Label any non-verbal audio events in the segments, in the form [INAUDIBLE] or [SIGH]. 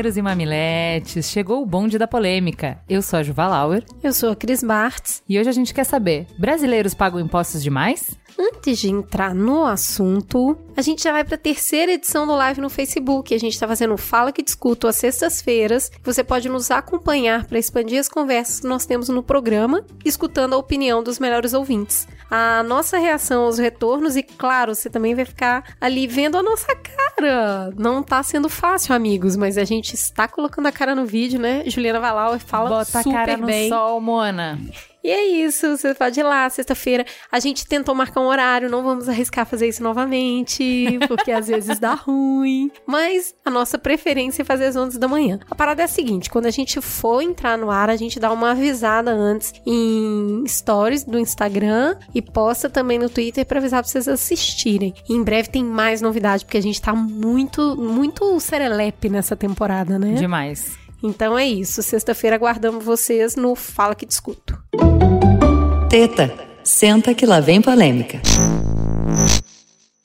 Mamileiros e mamiletes, chegou o bonde da polêmica. Eu sou a Juva Lauer. Eu sou a Cris Bartz. E hoje a gente quer saber: brasileiros pagam impostos demais? Antes de entrar no assunto, a gente já vai para a terceira edição do live no Facebook. A gente está fazendo Fala que Discuto às sextas-feiras. Você pode nos acompanhar para expandir as conversas que nós temos no programa, escutando a opinião dos melhores ouvintes. A nossa reação aos retornos e, claro, você também vai ficar ali vendo a nossa cara. Não está sendo fácil, amigos, mas a gente está colocando a cara no vídeo, né? Juliana Valau fala Bota super a cara no bem. sol, Mona. E é isso, você pode ir lá, sexta-feira. A gente tentou marcar um horário, não vamos arriscar fazer isso novamente, [LAUGHS] porque às vezes dá ruim. Mas a nossa preferência é fazer às 11 da manhã. A parada é a seguinte: quando a gente for entrar no ar, a gente dá uma avisada antes em stories do Instagram e posta também no Twitter para avisar pra vocês assistirem. E em breve tem mais novidade, porque a gente tá muito, muito serelepe nessa temporada, né? Demais. Então é isso. Sexta-feira aguardamos vocês no Fala que Discuto. Teta, senta que lá vem polêmica.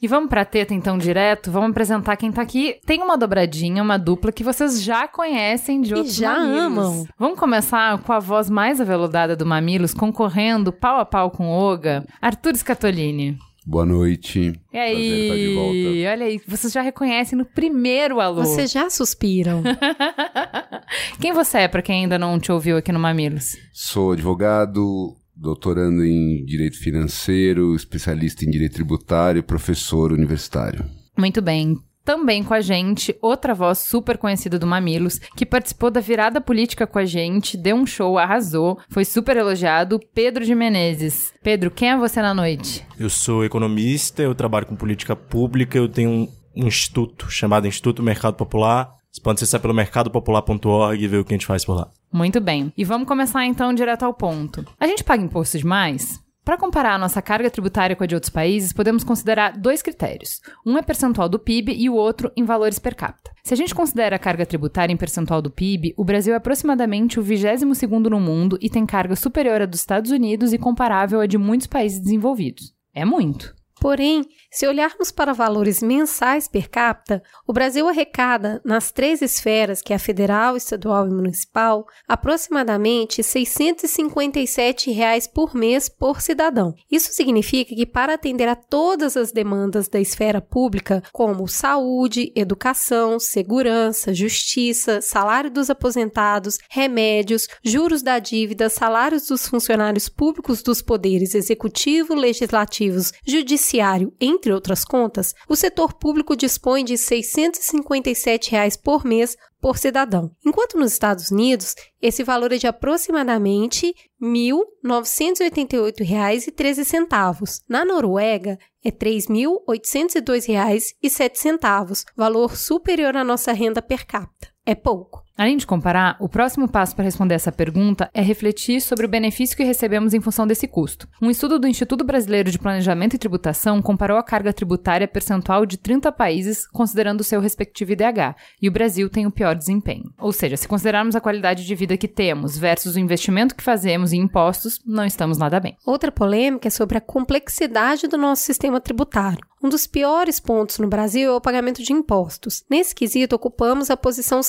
E vamos pra teta então direto, vamos apresentar quem tá aqui. Tem uma dobradinha, uma dupla que vocês já conhecem de outros já mamilos. amam. Vamos começar com a voz mais aveludada do Mamilos, concorrendo pau a pau com Oga, Arthur Scatolini. Boa noite. E aí? Prazer estar de volta. Olha aí, vocês já reconhecem no primeiro alô. Vocês já suspiram. [LAUGHS] Quem você é, pra quem ainda não te ouviu aqui no Mamilos? Sou advogado, doutorando em Direito Financeiro, especialista em Direito Tributário e professor universitário. Muito bem. Também com a gente, outra voz super conhecida do Mamilos, que participou da virada política com a gente, deu um show, arrasou, foi super elogiado, Pedro de Menezes. Pedro, quem é você na noite? Eu sou economista, eu trabalho com política pública, eu tenho um, um instituto chamado Instituto Mercado Popular. Você pode acessar pelo mercadopopular.org e ver o que a gente faz por lá. Muito bem. E vamos começar então direto ao ponto. A gente paga imposto demais? Para comparar a nossa carga tributária com a de outros países, podemos considerar dois critérios. Um é percentual do PIB e o outro em valores per capita. Se a gente considera a carga tributária em percentual do PIB, o Brasil é aproximadamente o 22º no mundo e tem carga superior à dos Estados Unidos e comparável à de muitos países desenvolvidos. É muito. Porém, se olharmos para valores mensais per capita, o Brasil arrecada, nas três esferas, que é a federal, estadual e municipal, aproximadamente 657 reais por mês por cidadão. Isso significa que, para atender a todas as demandas da esfera pública, como saúde, educação, segurança, justiça, salário dos aposentados, remédios, juros da dívida, salários dos funcionários públicos dos poderes executivo, legislativos, judiciário, entre outras contas, o setor público dispõe de 657 reais por mês por cidadão. Enquanto nos Estados Unidos, esse valor é de aproximadamente R$ 1.988,13. Na Noruega, é R$ 3.802,07, valor superior à nossa renda per capita. É pouco. Além de comparar, o próximo passo para responder essa pergunta é refletir sobre o benefício que recebemos em função desse custo. Um estudo do Instituto Brasileiro de Planejamento e Tributação comparou a carga tributária percentual de 30 países, considerando o seu respectivo IDH, e o Brasil tem o pior desempenho. Ou seja, se considerarmos a qualidade de vida que temos versus o investimento que fazemos em impostos, não estamos nada bem. Outra polêmica é sobre a complexidade do nosso sistema tributário. Um dos piores pontos no Brasil é o pagamento de impostos. Nesse quesito, ocupamos a posição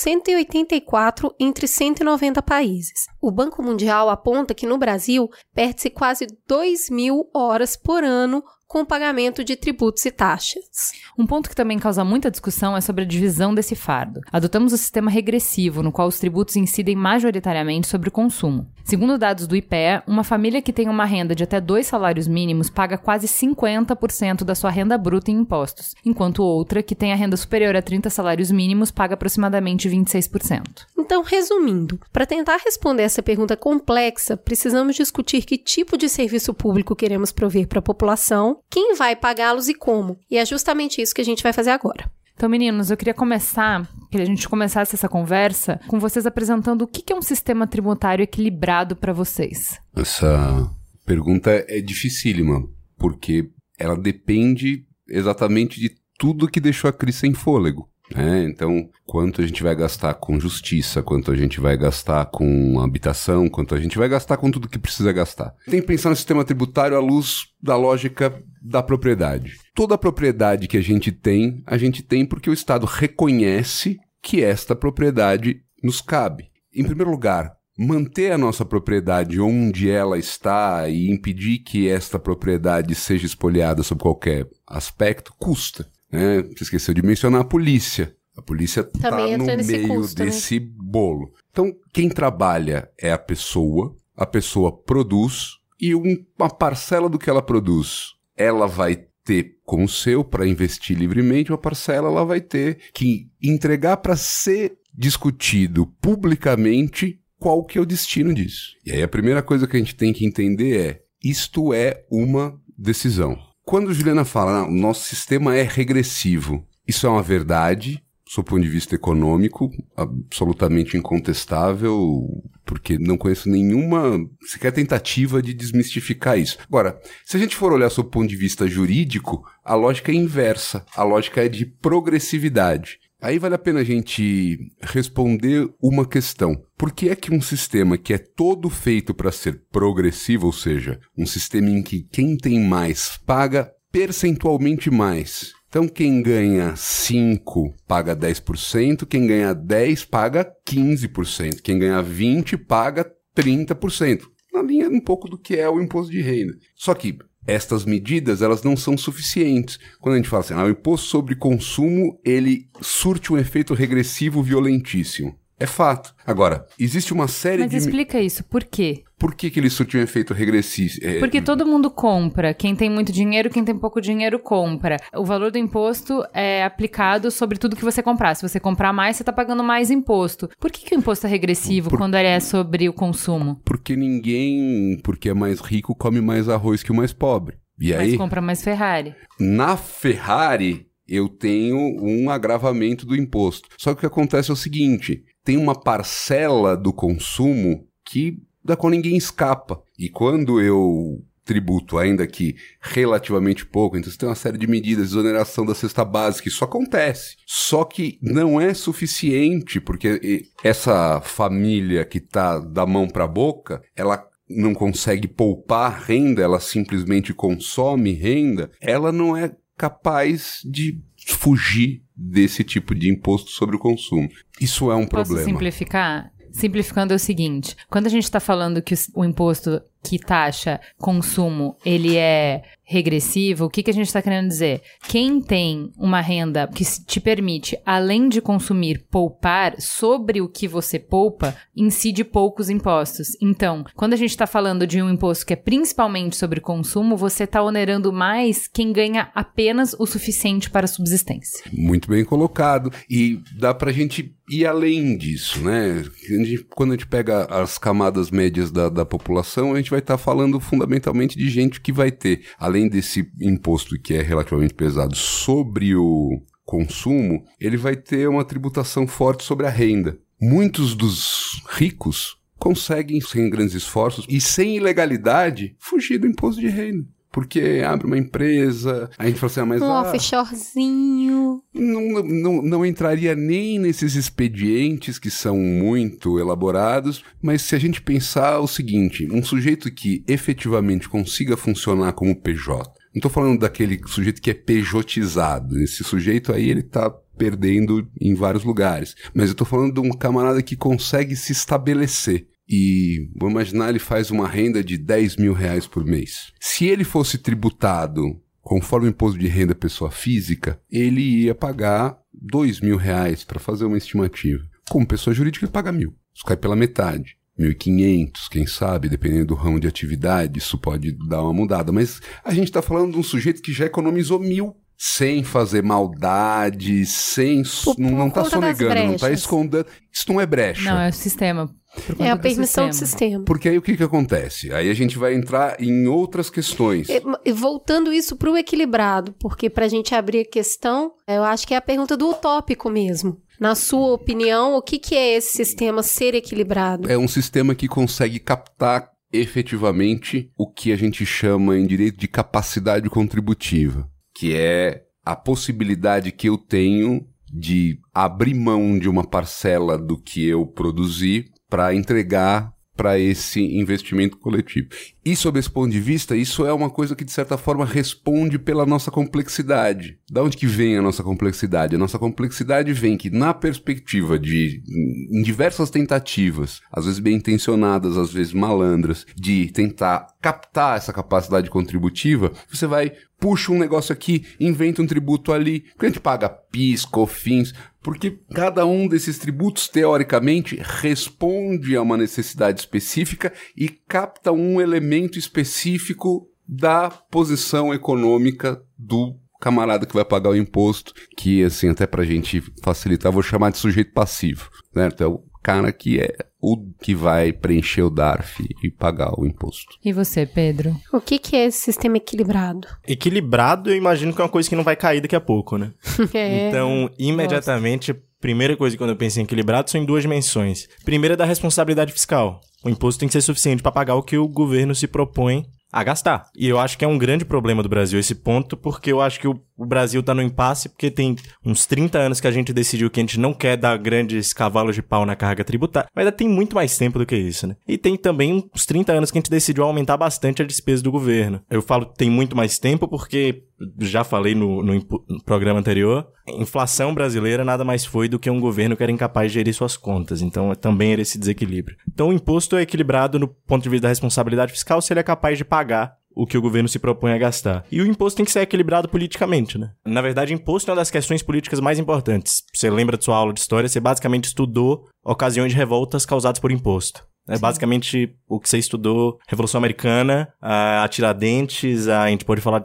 184 entre 190 países. O Banco Mundial aponta que no Brasil perde-se quase 2 mil horas por ano com o pagamento de tributos e taxas. Um ponto que também causa muita discussão é sobre a divisão desse fardo. Adotamos o sistema regressivo, no qual os tributos incidem majoritariamente sobre o consumo. Segundo dados do IPEA, uma família que tem uma renda de até dois salários mínimos paga quase 50% da sua renda bruta em impostos, enquanto outra, que tem a renda superior a 30 salários mínimos, paga aproximadamente 26%. Então, resumindo, para tentar responder essa pergunta complexa, precisamos discutir que tipo de serviço público queremos prover para a população, quem vai pagá-los e como. E é justamente isso que a gente vai fazer agora. Então, meninos, eu queria começar, que a gente começasse essa conversa com vocês apresentando o que é um sistema tributário equilibrado para vocês. Essa pergunta é dificílima, porque ela depende exatamente de tudo que deixou a crise sem fôlego. Né? então, quanto a gente vai gastar com justiça, quanto a gente vai gastar com habitação, quanto a gente vai gastar com tudo que precisa gastar. Tem que pensar no sistema tributário à luz da lógica da propriedade. Toda propriedade que a gente tem, a gente tem porque o Estado reconhece que esta propriedade nos cabe. Em primeiro lugar, manter a nossa propriedade onde ela está e impedir que esta propriedade seja espoliada sob qualquer aspecto custa. Né? Você esqueceu de mencionar a polícia. A polícia está no meio custo, né? desse bolo. Então, quem trabalha é a pessoa, a pessoa produz e um- uma parcela do que ela produz ela vai ter como seu para investir livremente, uma parcela ela vai ter que entregar para ser discutido publicamente qual que é o destino disso. E aí a primeira coisa que a gente tem que entender é isto é uma decisão. Quando Juliana fala, "Ah, o nosso sistema é regressivo, isso é uma verdade, do ponto de vista econômico, absolutamente incontestável, porque não conheço nenhuma sequer tentativa de desmistificar isso. Agora, se a gente for olhar sob o ponto de vista jurídico, a lógica é inversa, a lógica é de progressividade. Aí vale a pena a gente responder uma questão. Por que é que um sistema que é todo feito para ser progressivo, ou seja, um sistema em que quem tem mais paga percentualmente mais, então, quem ganha 5 paga 10%, quem ganha 10 paga 15%, quem ganha 20 paga 30%. Na linha um pouco do que é o imposto de renda. Só que estas medidas, elas não são suficientes. Quando a gente fala assim, ah, o imposto sobre consumo, ele surte um efeito regressivo violentíssimo. É fato. Agora, existe uma série Mas de... explica isso, por quê? Por que, que ele surte um efeito regressivo? É, Porque todo mundo compra. Quem tem muito dinheiro, quem tem pouco dinheiro compra. O valor do imposto é aplicado sobre tudo que você comprar. Se você comprar mais, você está pagando mais imposto. Por que, que o imposto é regressivo Por- quando ele é sobre o consumo? Porque ninguém, porque é mais rico, come mais arroz que o mais pobre. E Mas aí, compra mais Ferrari. na Ferrari, eu tenho um agravamento do imposto. Só que o que acontece é o seguinte: tem uma parcela do consumo que da qual ninguém escapa. E quando eu tributo, ainda que relativamente pouco, então você tem uma série de medidas, exoneração da cesta básica, isso acontece. Só que não é suficiente, porque essa família que tá da mão para a boca, ela não consegue poupar renda, ela simplesmente consome renda, ela não é capaz de fugir desse tipo de imposto sobre o consumo. Isso é um Posso problema. simplificar? Simplificando é o seguinte: quando a gente está falando que o, o imposto que taxa consumo ele é regressivo, o que, que a gente está querendo dizer? Quem tem uma renda que te permite, além de consumir, poupar sobre o que você poupa, incide poucos impostos. Então, quando a gente está falando de um imposto que é principalmente sobre consumo, você está onerando mais quem ganha apenas o suficiente para a subsistência. Muito bem colocado. E dá pra gente ir além disso, né? A quando a gente pega as camadas médias da, da população, a gente vai estar falando fundamentalmente de gente que vai ter, além desse imposto que é relativamente pesado sobre o consumo, ele vai ter uma tributação forte sobre a renda. Muitos dos ricos conseguem, sem grandes esforços e sem ilegalidade, fugir do imposto de renda. Porque abre uma empresa, a gente fala assim, ah, mas Um ah, offshorezinho. não, não, não entraria nem nesses expedientes que são muito elaborados, mas se a gente pensar o seguinte: um sujeito que efetivamente consiga funcionar como PJ, não estou falando daquele sujeito que é pejotizado, esse sujeito aí ele está perdendo em vários lugares, mas eu estou falando de um camarada que consegue se estabelecer. E vamos imaginar, ele faz uma renda de 10 mil reais por mês. Se ele fosse tributado conforme o imposto de renda pessoa física, ele ia pagar dois mil reais para fazer uma estimativa. Como pessoa jurídica, ele paga mil. Isso cai pela metade. 1.500, quem sabe, dependendo do ramo de atividade, isso pode dar uma mudada. Mas a gente está falando de um sujeito que já economizou mil sem fazer maldade, sem. Não, tá das sonegando, não tá brechas. escondendo. Isso não é brecha. Não, é o sistema. É a permissão do sistema. sistema. Porque aí o que, que acontece? Aí a gente vai entrar em outras questões. E- e Voltando isso para o equilibrado, porque para a gente abrir a questão, eu acho que é a pergunta do utópico mesmo. Na sua opinião, o que, que é esse sistema ser equilibrado? É um sistema que consegue captar efetivamente o que a gente chama em direito de capacidade contributiva, que é a possibilidade que eu tenho de abrir mão de uma parcela do que eu produzi para entregar para esse investimento coletivo. E sob esse ponto de vista, isso é uma coisa que de certa forma responde pela nossa complexidade. Da onde que vem a nossa complexidade? A nossa complexidade vem que na perspectiva de em diversas tentativas, às vezes bem intencionadas, às vezes malandras, de tentar captar essa capacidade contributiva, você vai puxa um negócio aqui, inventa um tributo ali, porque a gente paga PIS, COFINS, porque cada um desses tributos, teoricamente, responde a uma necessidade específica e capta um elemento específico da posição econômica do camarada que vai pagar o imposto, que, assim, até pra gente facilitar, vou chamar de sujeito passivo, certo? É o cara que é o que vai preencher o DARF e pagar o imposto. E você, Pedro? O que, que é esse sistema equilibrado? Equilibrado, eu imagino que é uma coisa que não vai cair daqui a pouco, né? [LAUGHS] É. Então, imediatamente, a primeira coisa quando eu penso em equilibrado são em duas dimensões. Primeira é da responsabilidade fiscal. O imposto tem que ser suficiente para pagar o que o governo se propõe a gastar. E eu acho que é um grande problema do Brasil esse ponto, porque eu acho que o, o Brasil tá no impasse, porque tem uns 30 anos que a gente decidiu que a gente não quer dar grandes cavalos de pau na carga tributária, mas ainda tem muito mais tempo do que isso, né? E tem também uns 30 anos que a gente decidiu aumentar bastante a despesa do governo. Eu falo tem muito mais tempo porque já falei no, no, no programa anterior, inflação brasileira nada mais foi do que um governo que era incapaz de gerir suas contas. Então, também era esse desequilíbrio. Então, o imposto é equilibrado no ponto de vista da responsabilidade fiscal se ele é capaz de pagar o que o governo se propõe a gastar. E o imposto tem que ser equilibrado politicamente, né? Na verdade, imposto é uma das questões políticas mais importantes. Você lembra de sua aula de história, você basicamente estudou ocasiões de revoltas causadas por imposto. É basicamente o que você estudou, Revolução Americana, a Tiradentes, a, a gente pode falar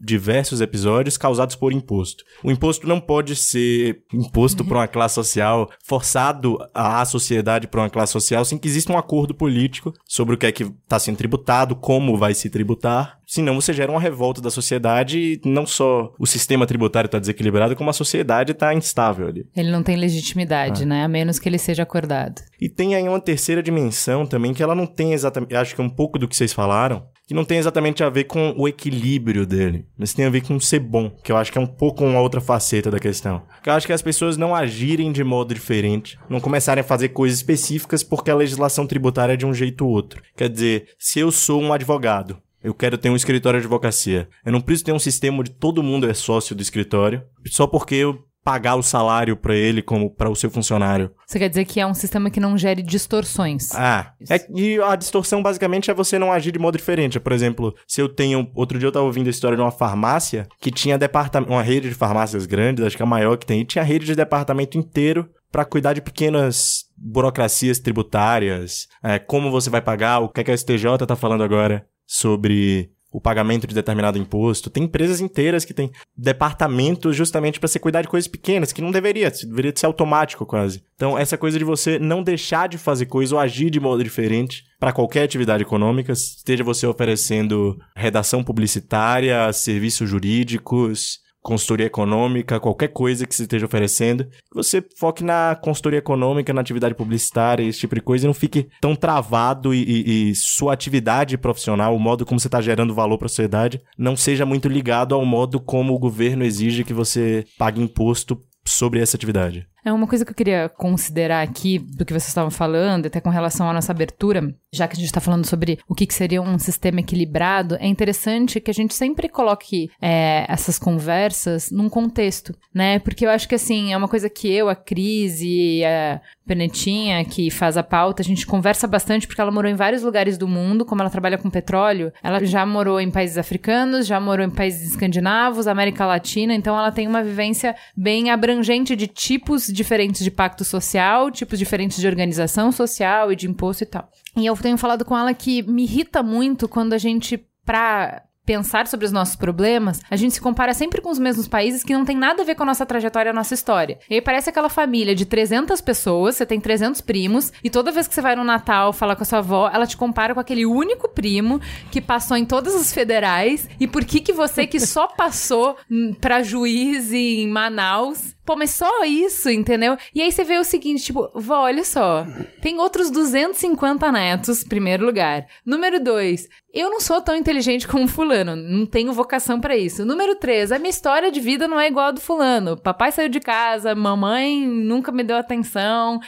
diversos episódios causados por imposto. O imposto não pode ser imposto por uma classe social, forçado à sociedade por uma classe social, sem que exista um acordo político sobre o que é que está sendo tributado, como vai se tributar. Senão você gera uma revolta da sociedade e não só o sistema tributário está desequilibrado, como a sociedade está instável ali. Ele não tem legitimidade, Ah. né? A menos que ele seja acordado. E tem aí uma terceira dimensão também, que ela não tem exatamente. Acho que é um pouco do que vocês falaram, que não tem exatamente a ver com o equilíbrio dele, mas tem a ver com ser bom, que eu acho que é um pouco uma outra faceta da questão. Que eu acho que as pessoas não agirem de modo diferente, não começarem a fazer coisas específicas porque a legislação tributária é de um jeito ou outro. Quer dizer, se eu sou um advogado, eu quero ter um escritório de advocacia. Eu não preciso ter um sistema onde todo mundo é sócio do escritório, só porque eu pagar o salário pra ele como para o seu funcionário. Você quer dizer que é um sistema que não gere distorções. Ah, é, e a distorção basicamente é você não agir de modo diferente. Por exemplo, se eu tenho. Outro dia eu tava ouvindo a história de uma farmácia que tinha departamento, uma rede de farmácias grandes, acho que é a maior que tem, e tinha rede de departamento inteiro para cuidar de pequenas burocracias tributárias, é, como você vai pagar, o que, é que a STJ tá falando agora sobre o pagamento de determinado imposto. Tem empresas inteiras que têm departamentos justamente para você cuidar de coisas pequenas, que não deveria, deveria ser automático quase. Então, essa coisa de você não deixar de fazer coisa ou agir de modo diferente para qualquer atividade econômica, esteja você oferecendo redação publicitária, serviços jurídicos, consultoria econômica, qualquer coisa que você esteja oferecendo, você foque na consultoria econômica, na atividade publicitária, esse tipo de coisa, e não fique tão travado e, e- e sua atividade profissional, o modo como você está gerando valor para a sociedade, não seja muito ligado ao modo como o governo exige que você pague imposto sobre essa atividade. É uma coisa que eu queria considerar aqui do que vocês estavam falando, até com relação à nossa abertura, já que a gente está falando sobre o que, que seria um sistema equilibrado, é interessante que a gente sempre coloque é, essas conversas num contexto, né? Porque eu acho que assim, é uma coisa que eu, a Cris e a Penetinha, que faz a pauta, a gente conversa bastante porque ela morou em vários lugares do mundo, como ela trabalha com petróleo, ela já morou em países africanos, já morou em países escandinavos, América Latina, então ela tem uma vivência bem abrangente de tipos diferentes de pacto social, tipos diferentes de organização social e de imposto e tal. E eu tenho falado com ela que me irrita muito quando a gente, pra pensar sobre os nossos problemas, a gente se compara sempre com os mesmos países que não tem nada a ver com a nossa trajetória a nossa história. E aí parece aquela família de 300 pessoas, você tem 300 primos, e toda vez que você vai no Natal falar com a sua avó, ela te compara com aquele único primo que passou em todas as federais, e por que que você que só [LAUGHS] passou pra juiz em Manaus Pô, mas só isso, entendeu? E aí você vê o seguinte, tipo, vó, olha só. Tem outros 250 netos, primeiro lugar. Número dois, eu não sou tão inteligente como fulano, não tenho vocação pra isso. Número 3, a minha história de vida não é igual a do fulano. Papai saiu de casa, mamãe nunca me deu atenção.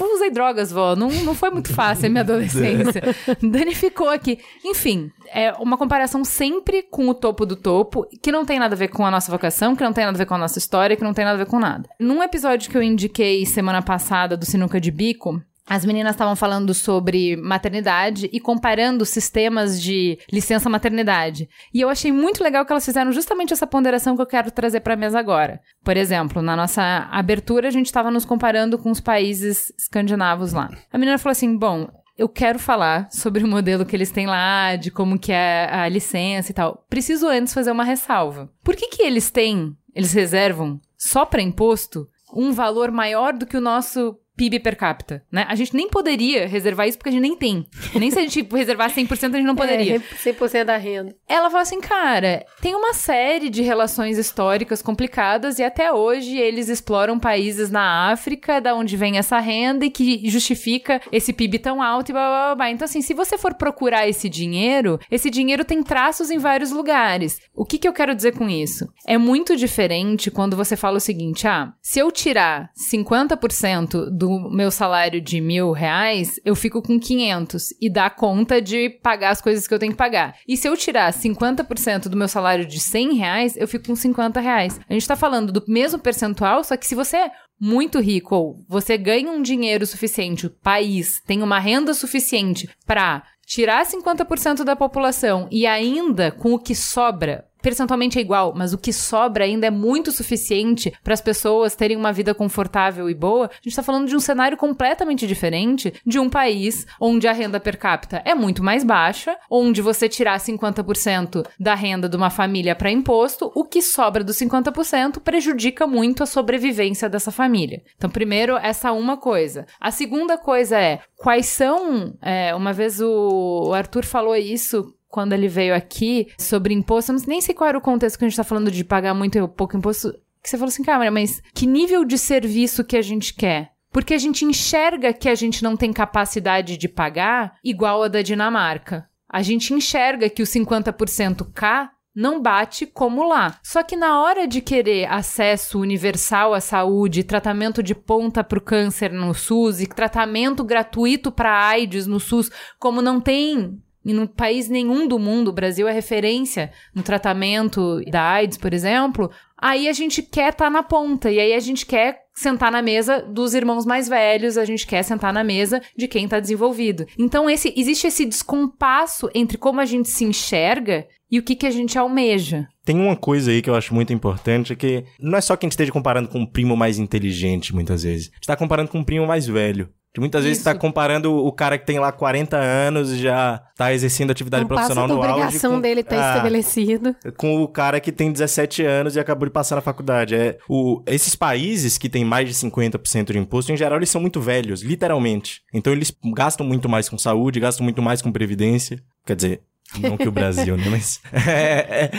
Usei drogas, vó, não, não foi muito fácil a minha adolescência. [LAUGHS] Danificou aqui. Enfim, é uma comparação sempre com o topo do topo, que não tem nada a ver com a nossa vocação, que não tem nada a ver com a nossa história, que não tem nada a ver com nada. Num episódio que eu indiquei semana passada do Sinuca de Bico, as meninas estavam falando sobre maternidade e comparando sistemas de licença maternidade. E eu achei muito legal que elas fizeram justamente essa ponderação que eu quero trazer para a mesa agora. Por exemplo, na nossa abertura a gente estava nos comparando com os países escandinavos lá. A menina falou assim: "Bom, eu quero falar sobre o modelo que eles têm lá, de como que é a licença e tal. Preciso antes fazer uma ressalva. Por que que eles têm, eles reservam só para imposto um valor maior do que o nosso PIB per capita, né? A gente nem poderia reservar isso porque a gente nem tem. Nem se a gente [LAUGHS] reservar 100% a gente não poderia. É, 100% da renda. Ela fala assim, cara, tem uma série de relações históricas complicadas e até hoje eles exploram países na África, da onde vem essa renda e que justifica esse PIB tão alto e blá blá blá. blá. Então, assim, se você for procurar esse dinheiro, esse dinheiro tem traços em vários lugares. O que, que eu quero dizer com isso? É muito diferente quando você fala o seguinte: ah, se eu tirar 50% do meu salário de mil reais, eu fico com 500 e dá conta de pagar as coisas que eu tenho que pagar. E se eu tirar 50% do meu salário de 100 reais, eu fico com 50 reais. A gente tá falando do mesmo percentual, só que se você é muito rico ou você ganha um dinheiro suficiente, o país tem uma renda suficiente para tirar 50% da população e ainda com o que sobra percentualmente é igual, mas o que sobra ainda é muito suficiente para as pessoas terem uma vida confortável e boa, a gente está falando de um cenário completamente diferente de um país onde a renda per capita é muito mais baixa, onde você tirar 50% da renda de uma família para imposto, o que sobra dos 50% prejudica muito a sobrevivência dessa família. Então, primeiro, essa uma coisa. A segunda coisa é quais são. É, uma vez o, o Arthur falou isso quando ele veio aqui sobre imposto, nem sei qual era o contexto que a gente tá falando de pagar muito ou pouco imposto, que você falou assim, cara, mas que nível de serviço que a gente quer? Porque a gente enxerga que a gente não tem capacidade de pagar igual a da Dinamarca. A gente enxerga que o 50% K não bate como lá. Só que na hora de querer acesso universal à saúde, tratamento de ponta para o câncer no SUS e tratamento gratuito para AIDS no SUS, como não tem em um país nenhum do mundo, o Brasil é referência no tratamento da AIDS, por exemplo, aí a gente quer estar na ponta e aí a gente quer sentar na mesa dos irmãos mais velhos, a gente quer sentar na mesa de quem está desenvolvido. Então esse existe esse descompasso entre como a gente se enxerga e o que que a gente almeja. Tem uma coisa aí que eu acho muito importante, é que não é só que a gente esteja comparando com um primo mais inteligente, muitas vezes. A gente tá comparando com um primo mais velho. Que muitas vezes Isso. tá comparando o cara que tem lá 40 anos e já tá exercendo atividade Não profissional da no auge. obrigação com- dele tá Ah, estabelecido. com o cara que tem 17 anos e acabou de passar na faculdade. É, o, esses países que têm mais de 50% de imposto, em geral, eles são muito velhos, literalmente. Então eles gastam muito mais com saúde, gastam muito mais com previdência. Quer dizer, não que o Brasil, né? Mas. [LAUGHS] é, é,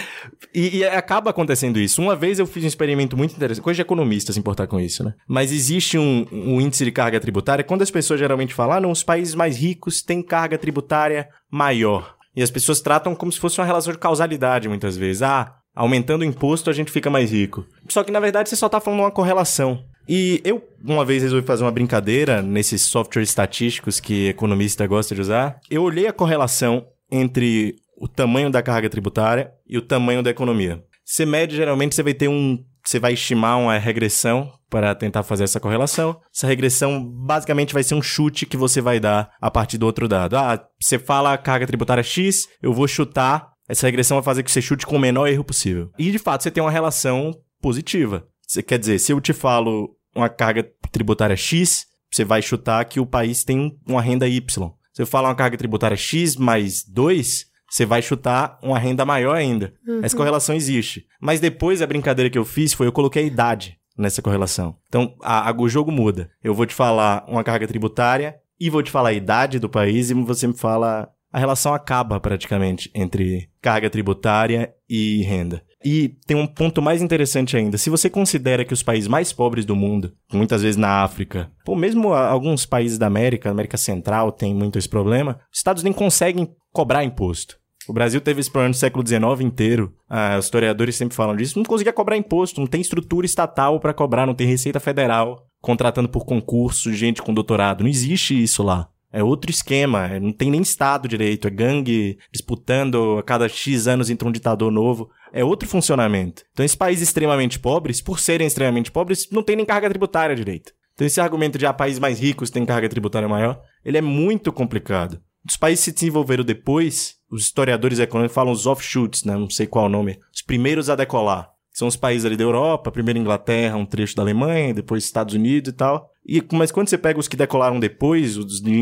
e, e acaba acontecendo isso. Uma vez eu fiz um experimento muito interessante, coisa de economista se importar com isso, né? Mas existe um, um índice de carga tributária. Quando as pessoas geralmente falam, ah, não, os países mais ricos têm carga tributária maior. E as pessoas tratam como se fosse uma relação de causalidade, muitas vezes. Ah, aumentando o imposto a gente fica mais rico. Só que na verdade você só tá falando uma correlação. E eu, uma vez, resolvi fazer uma brincadeira nesses softwares estatísticos que economista gosta de usar. Eu olhei a correlação entre o tamanho da carga tributária e o tamanho da economia. Você mede, geralmente, você vai ter um. Você vai estimar uma regressão para tentar fazer essa correlação. Essa regressão basicamente vai ser um chute que você vai dar a partir do outro dado. Ah, você fala carga tributária X, eu vou chutar. Essa regressão vai fazer que você chute com o menor erro possível. E de fato você tem uma relação positiva. Você quer dizer, se eu te falo uma carga tributária X, você vai chutar que o país tem uma renda Y. Se eu falar uma carga tributária X mais 2, você vai chutar uma renda maior ainda. Essa correlação existe. Mas depois a brincadeira que eu fiz foi eu coloquei a idade nessa correlação. Então a, a- o jogo muda. Eu vou te falar uma carga tributária e vou te falar a idade do país e você me fala. A relação acaba praticamente entre carga tributária e renda. E tem um ponto mais interessante ainda. Se você considera que os países mais pobres do mundo, muitas vezes na África, ou mesmo alguns países da América, América Central, tem muito esse problema, os estados nem conseguem cobrar imposto. O Brasil teve esse problema no século XIX inteiro. Ah, os historiadores sempre falam disso. Não conseguia cobrar imposto, não tem estrutura estatal para cobrar, não tem receita federal contratando por concurso gente com doutorado. Não existe isso lá. É outro esquema, é, não tem nem Estado direito, é gangue disputando a cada X anos entre um ditador novo. É outro funcionamento. Então, esses países extremamente pobres, por serem extremamente pobres, não tem nem carga tributária direito. Então, esse argumento de ah, países mais ricos têm carga tributária maior, ele é muito complicado. Os países se desenvolveram depois, os historiadores econômicos falam os offshoots, né? não sei qual o nome, os primeiros a decolar. São os países ali da Europa, primeiro Inglaterra, um trecho da Alemanha, depois Estados Unidos e tal. E, mas quando você pega os que decolaram depois, os de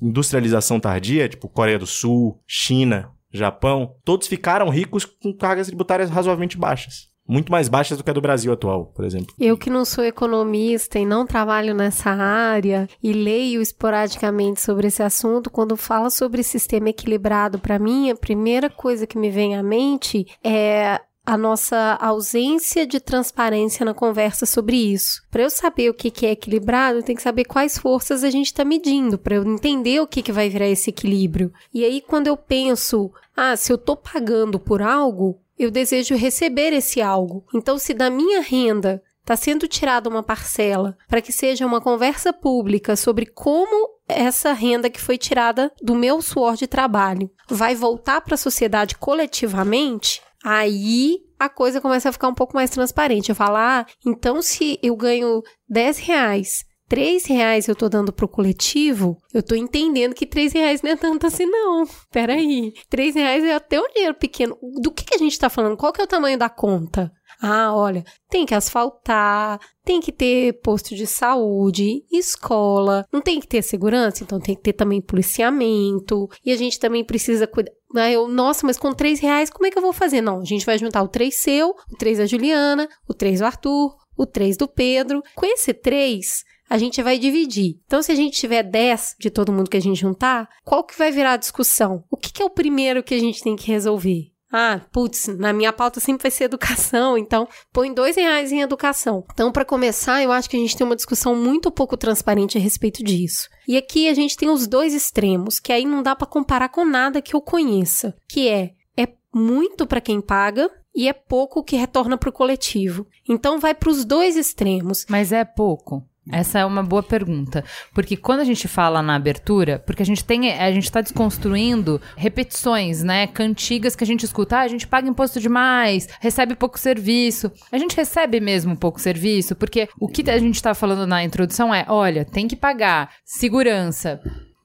industrialização tardia, tipo Coreia do Sul, China, Japão, todos ficaram ricos com cargas tributárias razoavelmente baixas. Muito mais baixas do que a do Brasil atual, por exemplo. Eu que não sou economista e não trabalho nessa área e leio esporadicamente sobre esse assunto, quando fala sobre sistema equilibrado, para mim, a primeira coisa que me vem à mente é a nossa ausência de transparência na conversa sobre isso. Para eu saber o que, é equilibrado, eu tenho que saber quais forças a gente está medindo, para eu entender o que, que vai virar esse equilíbrio. E aí, quando eu penso, ah, se eu estou pagando por algo, eu desejo receber esse algo. Então, se da minha renda está sendo tirada uma parcela para que seja uma conversa pública sobre como essa renda que foi tirada do meu suor de trabalho vai voltar para a sociedade coletivamente, Aí a coisa começa a ficar um pouco mais transparente. Eu falo, ah, então se eu ganho 10 reais, 3 reais eu tô dando pro coletivo, eu tô entendendo que 3 reais não é tanto assim, não. Peraí. 3 reais é até um dinheiro pequeno. Do que, que a gente tá falando? Qual que é o tamanho da conta? Ah, olha, tem que asfaltar, tem que ter posto de saúde, escola, não tem que ter segurança, então tem que ter também policiamento, e a gente também precisa cuidar. Aí eu, nossa, mas com três reais, como é que eu vou fazer? Não, a gente vai juntar o três seu, o três da Juliana, o três do Arthur, o três do Pedro. Com esse três, a gente vai dividir. Então, se a gente tiver 10 de todo mundo que a gente juntar, qual que vai virar a discussão? O que, que é o primeiro que a gente tem que resolver? Ah, putz, na minha pauta sempre vai ser educação, então põe dois reais em educação. Então, para começar, eu acho que a gente tem uma discussão muito pouco transparente a respeito disso. E aqui a gente tem os dois extremos, que aí não dá para comparar com nada que eu conheça, que é é muito para quem paga e é pouco que retorna para o coletivo. Então vai para os dois extremos. Mas é pouco. Essa é uma boa pergunta, porque quando a gente fala na abertura, porque a gente tem, a gente está desconstruindo repetições, né, cantigas que a gente escuta, ah, a gente paga imposto demais, recebe pouco serviço. A gente recebe mesmo pouco serviço, porque o que a gente está falando na introdução é, olha, tem que pagar segurança,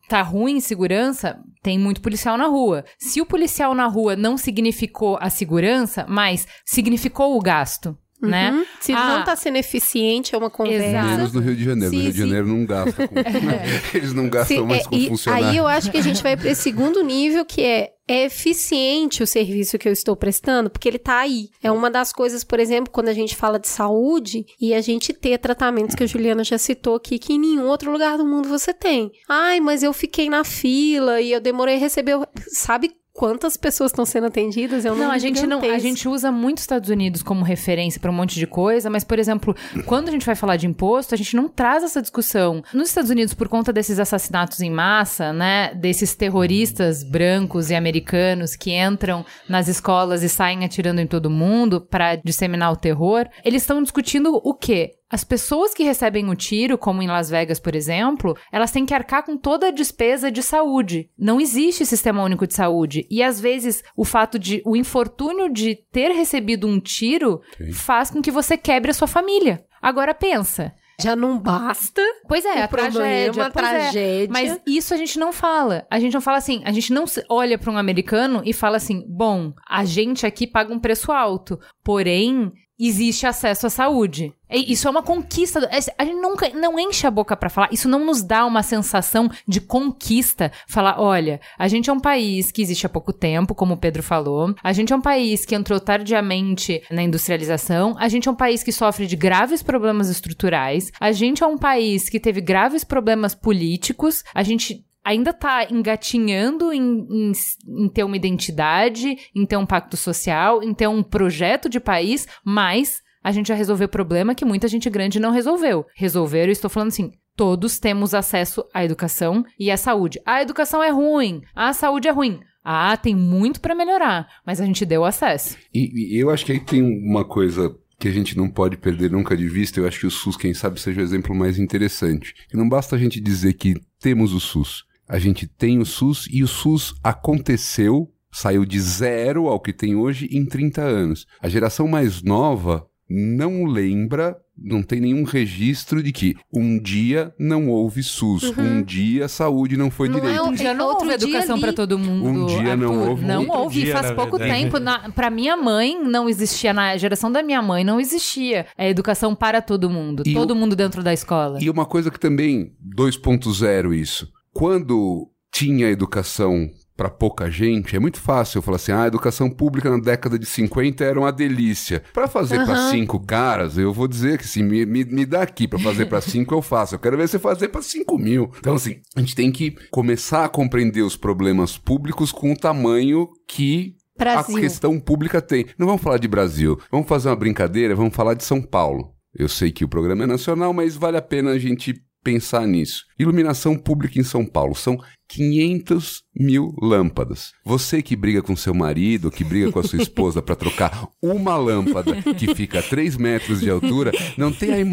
tá ruim segurança, tem muito policial na rua. Se o policial na rua não significou a segurança, mas significou o gasto, Uhum. Né? Se ah, não está sendo eficiente, é uma conversa. Menos no Rio de Janeiro. Sim, no Rio de Janeiro não gasta com... [LAUGHS] é. [LAUGHS] Eles não gastam sim, mais é, com funcionário. Aí eu acho que a gente vai para esse segundo nível, que é é eficiente o serviço que eu estou prestando, porque ele está aí. É uma das coisas, por exemplo, quando a gente fala de saúde e a gente ter tratamentos que a Juliana já citou aqui, que em nenhum outro lugar do mundo você tem. Ai, mas eu fiquei na fila e eu demorei a receber. Sabe quantas pessoas estão sendo atendidas é um não a gente não a gente usa muito Estados Unidos como referência para um monte de coisa mas por exemplo quando a gente vai falar de imposto a gente não traz essa discussão. Nos Estados Unidos por conta desses assassinatos em massa né desses terroristas brancos e americanos que entram nas escolas e saem atirando em todo mundo para disseminar o terror eles estão discutindo o quê as pessoas que recebem o tiro, como em Las Vegas, por exemplo, elas têm que arcar com toda a despesa de saúde. Não existe sistema único de saúde. E às vezes o fato de o infortúnio de ter recebido um tiro Sim. faz com que você quebre a sua família. Agora pensa, já não basta. Pois é, a tragédia, a tragédia. É. Mas isso a gente não fala. A gente não fala assim, a gente não olha para um americano e fala assim: "Bom, a gente aqui paga um preço alto, porém existe acesso à saúde. Isso é uma conquista. A gente nunca não enche a boca para falar. Isso não nos dá uma sensação de conquista. Falar, olha, a gente é um país que existe há pouco tempo, como o Pedro falou. A gente é um país que entrou tardiamente na industrialização. A gente é um país que sofre de graves problemas estruturais. A gente é um país que teve graves problemas políticos. A gente ainda tá engatinhando em, em, em, ter uma identidade, em ter um pacto social, em ter um projeto de país, mas a gente já resolveu problema que muita gente grande não resolveu. Resolveram, estou falando assim, todos temos acesso à educação e à saúde. A educação é ruim, a saúde é ruim. Ah, tem muito para melhorar, mas a gente deu acesso. E, e eu acho que aí tem uma coisa que a gente não pode perder nunca de vista, eu acho que o SUS, quem sabe, seja o exemplo mais interessante. E não basta a gente dizer que temos o SUS. A gente tem o SUS e o SUS aconteceu, saiu de zero ao que tem hoje em 30 anos. A geração mais nova não lembra, não tem nenhum registro de que um dia não houve SUS, uhum. um dia a saúde não foi não direito. É, um dia não houve educação para todo mundo. Um dia não Arthur. houve. Não houve, dia, faz pouco verdade. tempo. Na, pra minha mãe não existia, na geração da minha mãe não existia a educação para todo mundo. E todo o- mundo dentro da escola. E uma coisa que também, 2.0 isso. Quando tinha educação para pouca gente, é muito fácil eu falar assim: ah, a educação pública na década de 50 era uma delícia. Para fazer para Aham. cinco caras, eu vou dizer que assim, me, me, me dá aqui para fazer para cinco eu faço. Eu quero ver você fazer para cinco mil. Então, assim, a gente tem que começar a compreender os problemas públicos com o tamanho que Brasil. a questão pública tem. Não vamos falar de Brasil. Vamos fazer uma brincadeira, vamos falar de São Paulo. Eu sei que o programa é nacional, mas vale a pena a gente pensar nisso. Iluminação pública em São Paulo são 500 mil lâmpadas. Você que briga com seu marido, que briga com a sua esposa para trocar uma lâmpada que fica a 3 metros de altura, não tem aí.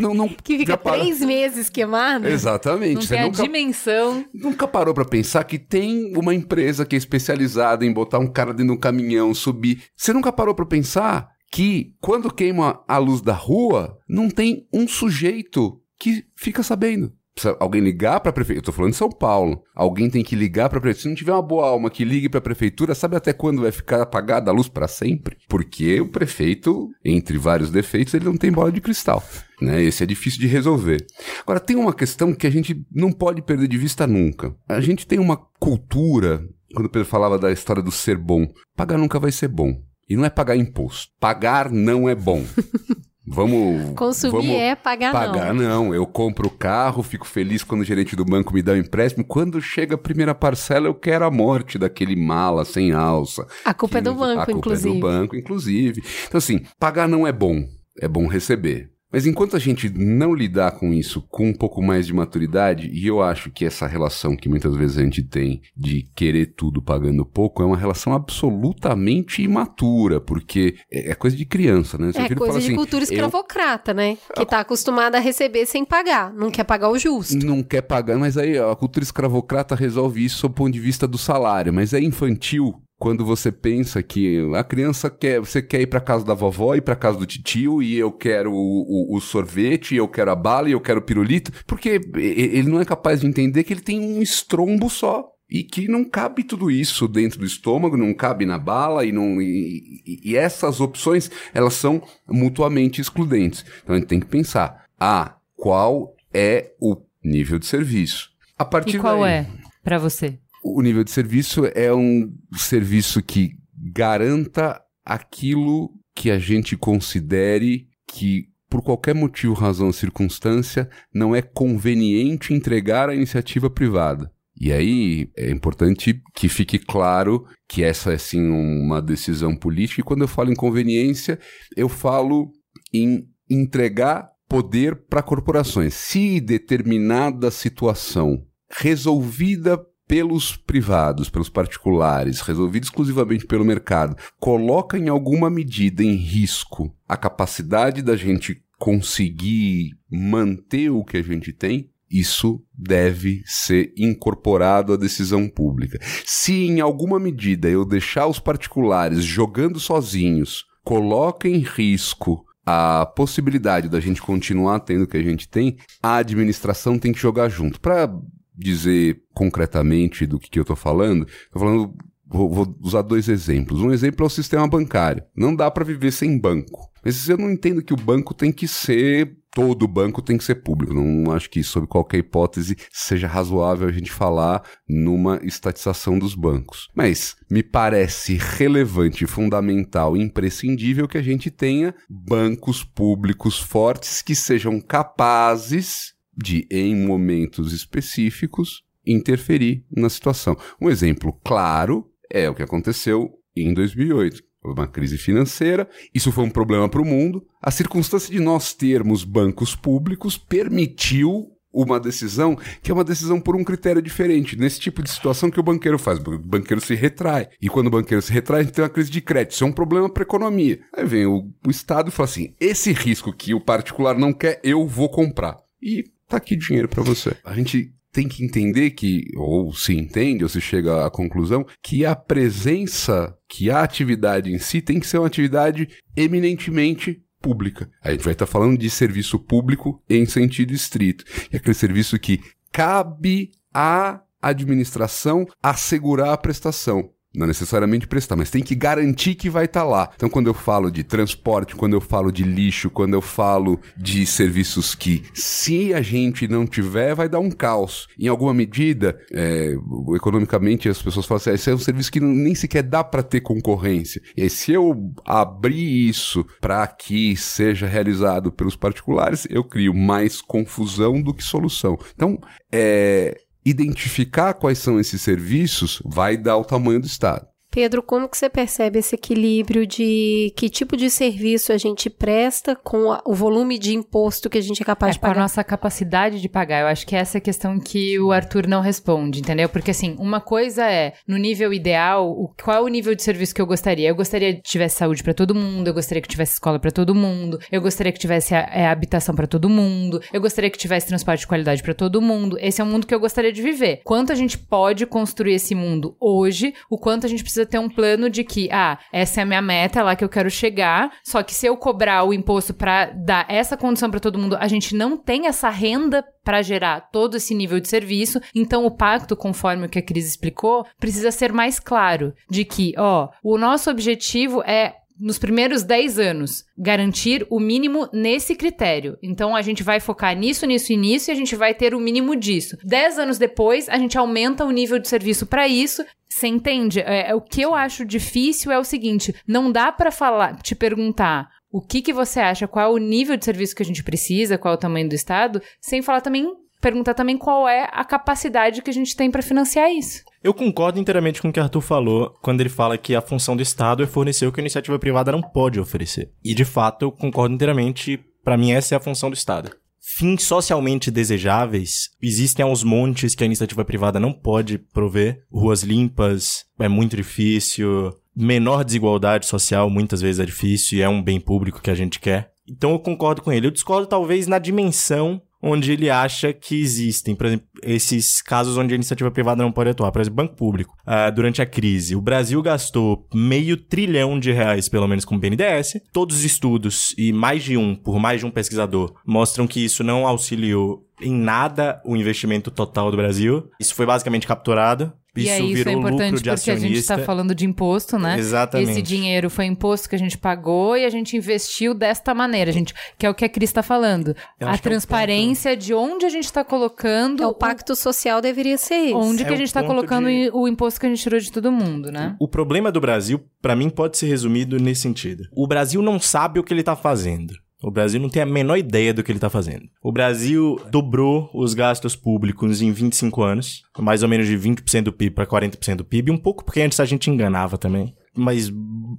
Não, não, Que fica parou- três meses queimado. Exatamente. não Você tem a nunca dimensão. Nunca parou pra pensar que tem uma empresa que é especializada em botar um cara dentro de um caminhão, subir. Você nunca parou pra pensar que quando queima a luz da rua, não tem um sujeito que fica sabendo. Precisa alguém ligar pra prefeitura. Eu tô falando de São Paulo. Alguém tem que ligar pra prefeitura. Se não tiver uma boa alma que ligue pra prefeitura, sabe até quando vai ficar apagada a luz pra sempre? Porque o prefeito, entre vários defeitos, ele não tem bola de cristal. Né? Esse é difícil de resolver. Agora, tem uma questão que a gente não pode perder de vista nunca. A gente tem uma cultura, quando o Pedro falava da história do ser bom, pagar nunca vai ser bom. E não é pagar imposto. Pagar não é bom. [LAUGHS] Vamos. Consumir vamos é pagar, pagar não. não. Eu compro o carro, fico feliz quando o gerente do banco me dá um empréstimo. Quando chega a primeira parcela, eu quero a morte daquele mala sem alça. A culpa é do banco, a culpa inclusive. É do banco, inclusive. Então, assim, pagar não é bom, é bom receber. Mas enquanto a gente não lidar com isso com um pouco mais de maturidade, e eu acho que essa relação que muitas vezes a gente tem de querer tudo pagando pouco é uma relação absolutamente imatura, porque é é coisa de criança, né? Seu É coisa de assim, cultura "Eu escravocrata, né? Que tá acostumada a receber sem pagar. Não quer pagar o justo. não quer pagar, mas aí a cultura escravocrata resolve isso sob o ponto de vista do salário, mas é infantil quando você pensa que a criança quer, você quer ir pra casa da vovó e pra casa do titio e eu quero o, o- o sorvete, eu quero a bala e eu quero o pirulito, porque e- ele não é capaz de entender que ele tem um estrombo só. E que não cabe tudo isso dentro do estômago, não cabe na bala, e, não, e, e- e essas opções, elas são mutuamente excludentes. Então a gente tem que pensar, ah, qual é o nível de serviço? A partir E qual daí, é pra você? O nível de serviço é um serviço que garanta aquilo que a gente considere que, por qualquer motivo, razão ou circunstância, não é conveniente entregar à iniciativa privada. E aí é importante que fique claro que essa é sim uma decisão política, e quando eu falo em conveniência, eu falo em entregar poder para corporações. Se determinada situação resolvida pelos privados, pelos particulares, resolvida exclusivamente pelo mercado, coloca em alguma medida em risco a capacidade da gente conseguir manter o que a gente tem, isso deve ser incorporado à decisão pública. Se em alguma medida eu deixar os particulares jogando sozinhos, coloca em risco a possibilidade da gente continuar tendo o que a gente tem, a administração tem que jogar junto. Para dizer concretamente do que, que eu estou falando, estou falando, vou, vou usar dois exemplos. Um exemplo é o sistema bancário. Não dá para viver sem banco. Mas eu não entendo que o banco tem que ser todo banco tem que ser público. Não acho que, sob qualquer hipótese, seja razoável a gente falar numa estatização dos bancos. Mas me parece relevante, fundamental e imprescindível que a gente tenha bancos públicos fortes que sejam capazes de, em momentos específicos, interferir na situação. Um exemplo claro é o que aconteceu em 2008. Houve uma crise financeira, isso foi um problema para o mundo. A circunstância de nós termos bancos públicos permitiu uma decisão que é uma decisão por um critério diferente. Nesse tipo de situação que o banqueiro faz, o banqueiro se retrai. E quando o banqueiro se retrai, a gente tem uma crise de crédito. Isso é um problema para a economia. Aí vem o, o Estado e fala assim: esse risco que o particular não quer, eu vou comprar. E tá aqui dinheiro para você. A gente tem que entender que, ou se entende, ou se chega à conclusão, que a presença, que a atividade em si tem que ser uma atividade eminentemente pública. A gente vai estar falando de serviço público em sentido estrito. É aquele serviço que cabe à administração assegurar a prestação. Não necessariamente prestar, mas tem que garantir que vai estar tá lá. Então, quando eu falo de transporte, quando eu falo de lixo, quando eu falo de serviços que, se a gente não tiver, vai dar um caos. Em alguma medida, é, economicamente, as pessoas falam assim: ah, esse é um serviço que nem sequer dá para ter concorrência. E aí, se eu abrir isso para que seja realizado pelos particulares, eu crio mais confusão do que solução. Então, é identificar quais são esses serviços vai dar o tamanho do Estado. Pedro, como que você percebe esse equilíbrio de que tipo de serviço a gente presta com a, o volume de imposto que a gente é capaz é de pagar? Com a nossa capacidade de pagar. Eu acho que essa é a questão que o Arthur não responde, entendeu? Porque assim, uma coisa é, no nível ideal, o, qual é o nível de serviço que eu gostaria? Eu gostaria que tivesse saúde para todo mundo, eu gostaria que tivesse escola para todo mundo, eu gostaria que tivesse a, é, habitação para todo mundo, eu gostaria que tivesse transporte de qualidade para todo mundo. Esse é o mundo que eu gostaria de viver. Quanto a gente pode construir esse mundo hoje, o quanto a gente precisa ter um plano de que, ah, essa é a minha meta, é lá que eu quero chegar, só que se eu cobrar o imposto para dar essa condição para todo mundo, a gente não tem essa renda para gerar todo esse nível de serviço. Então, o pacto, conforme o que a Cris explicou, precisa ser mais claro de que, ó, o nosso objetivo é nos primeiros 10 anos, garantir o mínimo nesse critério. Então a gente vai focar nisso, nisso e nisso e a gente vai ter o mínimo disso. 10 anos depois, a gente aumenta o nível de serviço para isso. Você entende? É, é, o que eu acho difícil é o seguinte: não dá para falar, te perguntar o que, que você acha, qual é o nível de serviço que a gente precisa, qual é o tamanho do Estado, sem falar também perguntar também qual é a capacidade que a gente tem para financiar isso. Eu concordo inteiramente com o que Arthur falou quando ele fala que a função do Estado é fornecer o que a iniciativa privada não pode oferecer. E de fato, eu concordo inteiramente. Para mim, essa é a função do Estado. Fins socialmente desejáveis existem aos montes que a iniciativa privada não pode prover. Ruas limpas é muito difícil. Menor desigualdade social muitas vezes é difícil e é um bem público que a gente quer. Então eu concordo com ele. Eu discordo talvez na dimensão onde ele acha que existem, por exemplo, esses casos onde a iniciativa privada não pode atuar. Por exemplo, banco público. Uh, durante a crise, o Brasil gastou meio trilhão de reais, pelo menos, com o BNDES. Todos os estudos, e mais de um, por mais de um pesquisador, mostram que isso não auxiliou em nada o investimento total do Brasil. Isso foi basicamente capturado isso, e isso é importante porque acionista. a gente está falando de imposto, né? Exatamente. Esse dinheiro foi imposto que a gente pagou e a gente investiu desta maneira, a gente, que é o que a Cris está falando. a transparência é de onde a gente está colocando. É, o pacto social deveria ser isso. Onde é que a gente está colocando de... o imposto que a gente tirou de todo mundo, né? O, o problema do Brasil, para mim, pode ser resumido nesse sentido. O Brasil não sabe o que ele está fazendo. O Brasil não tem a menor ideia do que ele está fazendo. O Brasil dobrou os gastos públicos em 25 anos, mais ou menos de 20% do PIB para 40% do PIB, um pouco porque antes a gente enganava também, mas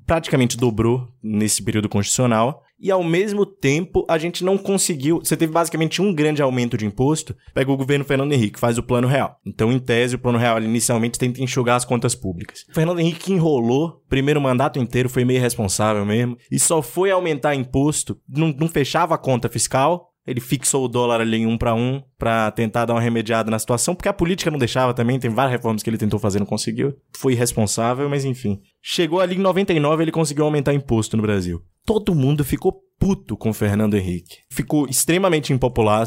praticamente dobrou nesse período constitucional e ao mesmo tempo a gente não conseguiu. Você teve basicamente um grande aumento de imposto. Pega o governo Fernando Henrique, faz o plano real. Então, em tese, o plano real inicialmente tenta enxugar as contas públicas. O Fernando Henrique enrolou, primeiro mandato inteiro foi meio responsável mesmo, e só foi aumentar imposto, não, não fechava a conta fiscal, ele fixou o dólar ali em um para um para tentar dar uma remediada na situação, porque a política não deixava também, tem várias reformas que ele tentou fazer não conseguiu. Foi irresponsável, mas enfim. Chegou ali em 99, ele conseguiu aumentar imposto no Brasil todo mundo ficou puto com o Fernando Henrique. Ficou extremamente impopular,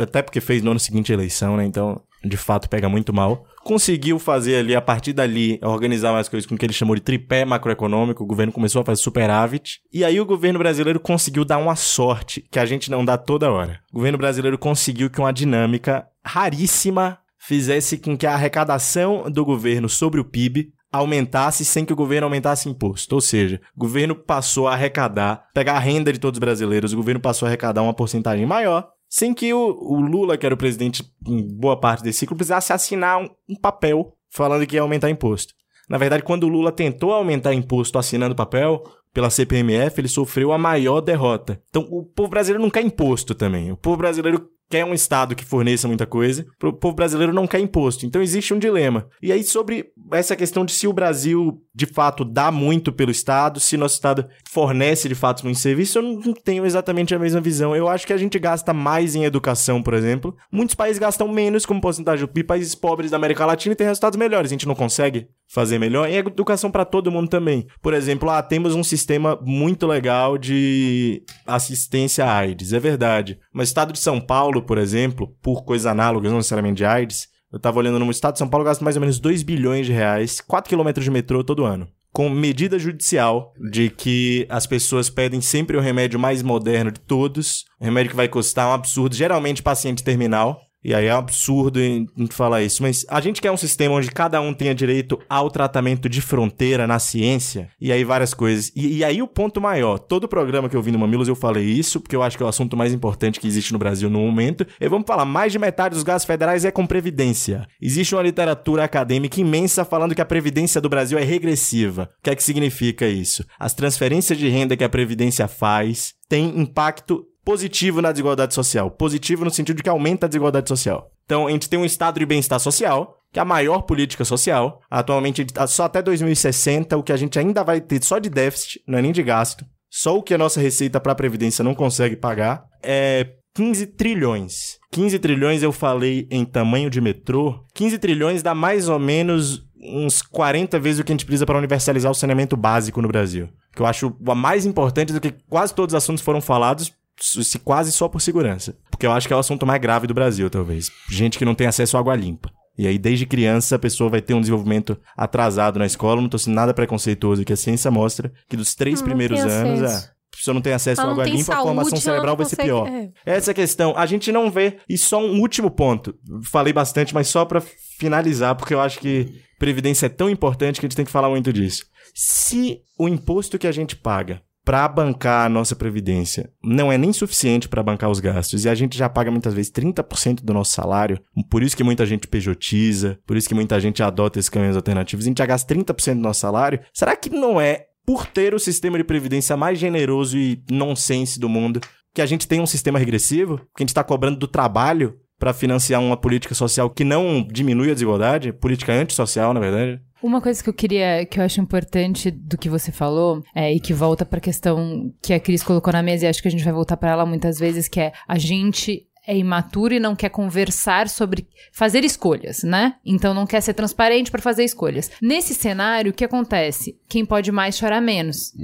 até porque fez no ano seguinte a eleição, né? Então, de fato, pega muito mal. Conseguiu fazer ali, a partir dali, organizar mais coisas com o que ele chamou de tripé macroeconômico. O governo começou a fazer superávit. E aí o governo brasileiro conseguiu dar uma sorte que a gente não dá toda hora. O governo brasileiro conseguiu que uma dinâmica raríssima fizesse com que a arrecadação do governo sobre o PIB aumentasse sem que o governo aumentasse imposto. Ou seja, o governo passou a arrecadar, pegar a renda de todos os brasileiros, o governo passou a arrecadar uma porcentagem maior sem que o, o Lula, que era o presidente em boa parte desse ciclo, precisasse assinar um, um papel falando que ia aumentar imposto. Na verdade, quando o Lula tentou aumentar imposto assinando papel, pela CPMF, ele sofreu a maior derrota. Então, o povo brasileiro não quer imposto também. O povo brasileiro quer um Estado que forneça muita coisa, o povo brasileiro não quer imposto. Então existe um dilema. E aí, sobre essa questão de se o Brasil de fato dá muito pelo Estado, se nosso Estado fornece de fato muito serviço, eu não tenho exatamente a mesma visão. Eu acho que a gente gasta mais em educação, por exemplo. Muitos países gastam menos como porcentagem do PIB. Países pobres da América Latina têm resultados melhores. A gente não consegue fazer melhor. E educação para todo mundo também. Por exemplo, ah, temos um sistema muito legal de assistência à AIDS. É verdade. Mas o estado de São Paulo, por exemplo, por coisas análogas, não necessariamente de AIDS, eu tava olhando no estado de São Paulo, gasta mais ou menos 2 bilhões de reais, 4 quilômetros de metrô todo ano. Com medida judicial de que as pessoas pedem sempre o remédio mais moderno de todos, o remédio que vai custar um absurdo, geralmente paciente terminal, e aí é absurdo em, em falar isso, mas a gente quer um sistema onde cada um tenha direito ao tratamento de fronteira na ciência, e aí várias coisas. E, e aí o ponto maior, todo programa que eu vi no Mamilos eu falei isso, porque eu acho que é o assunto mais importante que existe no Brasil no momento. E vamos falar, mais de metade dos gastos federais é com previdência. Existe uma literatura acadêmica imensa falando que a previdência do Brasil é regressiva. O que é que significa isso? As transferências de renda que a previdência faz têm impacto positivo na desigualdade social. Positivo no sentido de que aumenta a desigualdade social. Então, a gente tem um estado de bem-estar social, que é a maior política social. Atualmente, só até 2060, o que a gente ainda vai ter só de déficit, não é nem de gasto, só o que a nossa receita para a Previdência não consegue pagar, é 15 trilhões. 15 trilhões eu falei em tamanho de metrô. 15 trilhões dá mais ou menos uns 40 vezes o que a gente precisa para universalizar o saneamento básico no Brasil. Que eu acho mais importante do que quase todos os assuntos foram falados, se quase só por segurança. Porque eu acho que é o assunto mais grave do Brasil, talvez. Gente que não tem acesso à água limpa. E aí, desde criança, a pessoa vai ter um desenvolvimento atrasado na escola. Não tô sendo nada preconceituoso, que a ciência mostra que dos três Não primeiros anos, acesso. é, a pessoa não tem acesso Ela à água limpa, a saúde, formação ela cerebral vai ser pior. é. Essa é a questão. A gente não vê. E só um último ponto. Falei bastante, mas só pra finalizar, porque eu acho que previdência é tão importante que a gente tem que falar muito disso. Se o imposto que a gente paga para bancar a nossa previdência não é nem suficiente para bancar os gastos e a gente já paga muitas vezes 30% do nosso salário, por isso que muita gente pejotiza, por isso que muita gente adota esses caminhos alternativos, a gente já gasta 30% do nosso salário, será que não é por ter o sistema de previdência mais generoso e nonsense do mundo que a gente tem um sistema regressivo, que a gente está cobrando do trabalho para financiar uma política social que não diminui a desigualdade, política antissocial, na verdade? Uma coisa que eu queria, que eu acho importante do que você falou, é, e que volta pra questão que a Cris colocou na mesa, e acho que a gente vai voltar pra ela muitas vezes, que é a gente é imaturo e não quer conversar sobre fazer escolhas, né? Então não quer ser transparente pra fazer escolhas. Nesse cenário, o que acontece? Quem pode mais chora menos.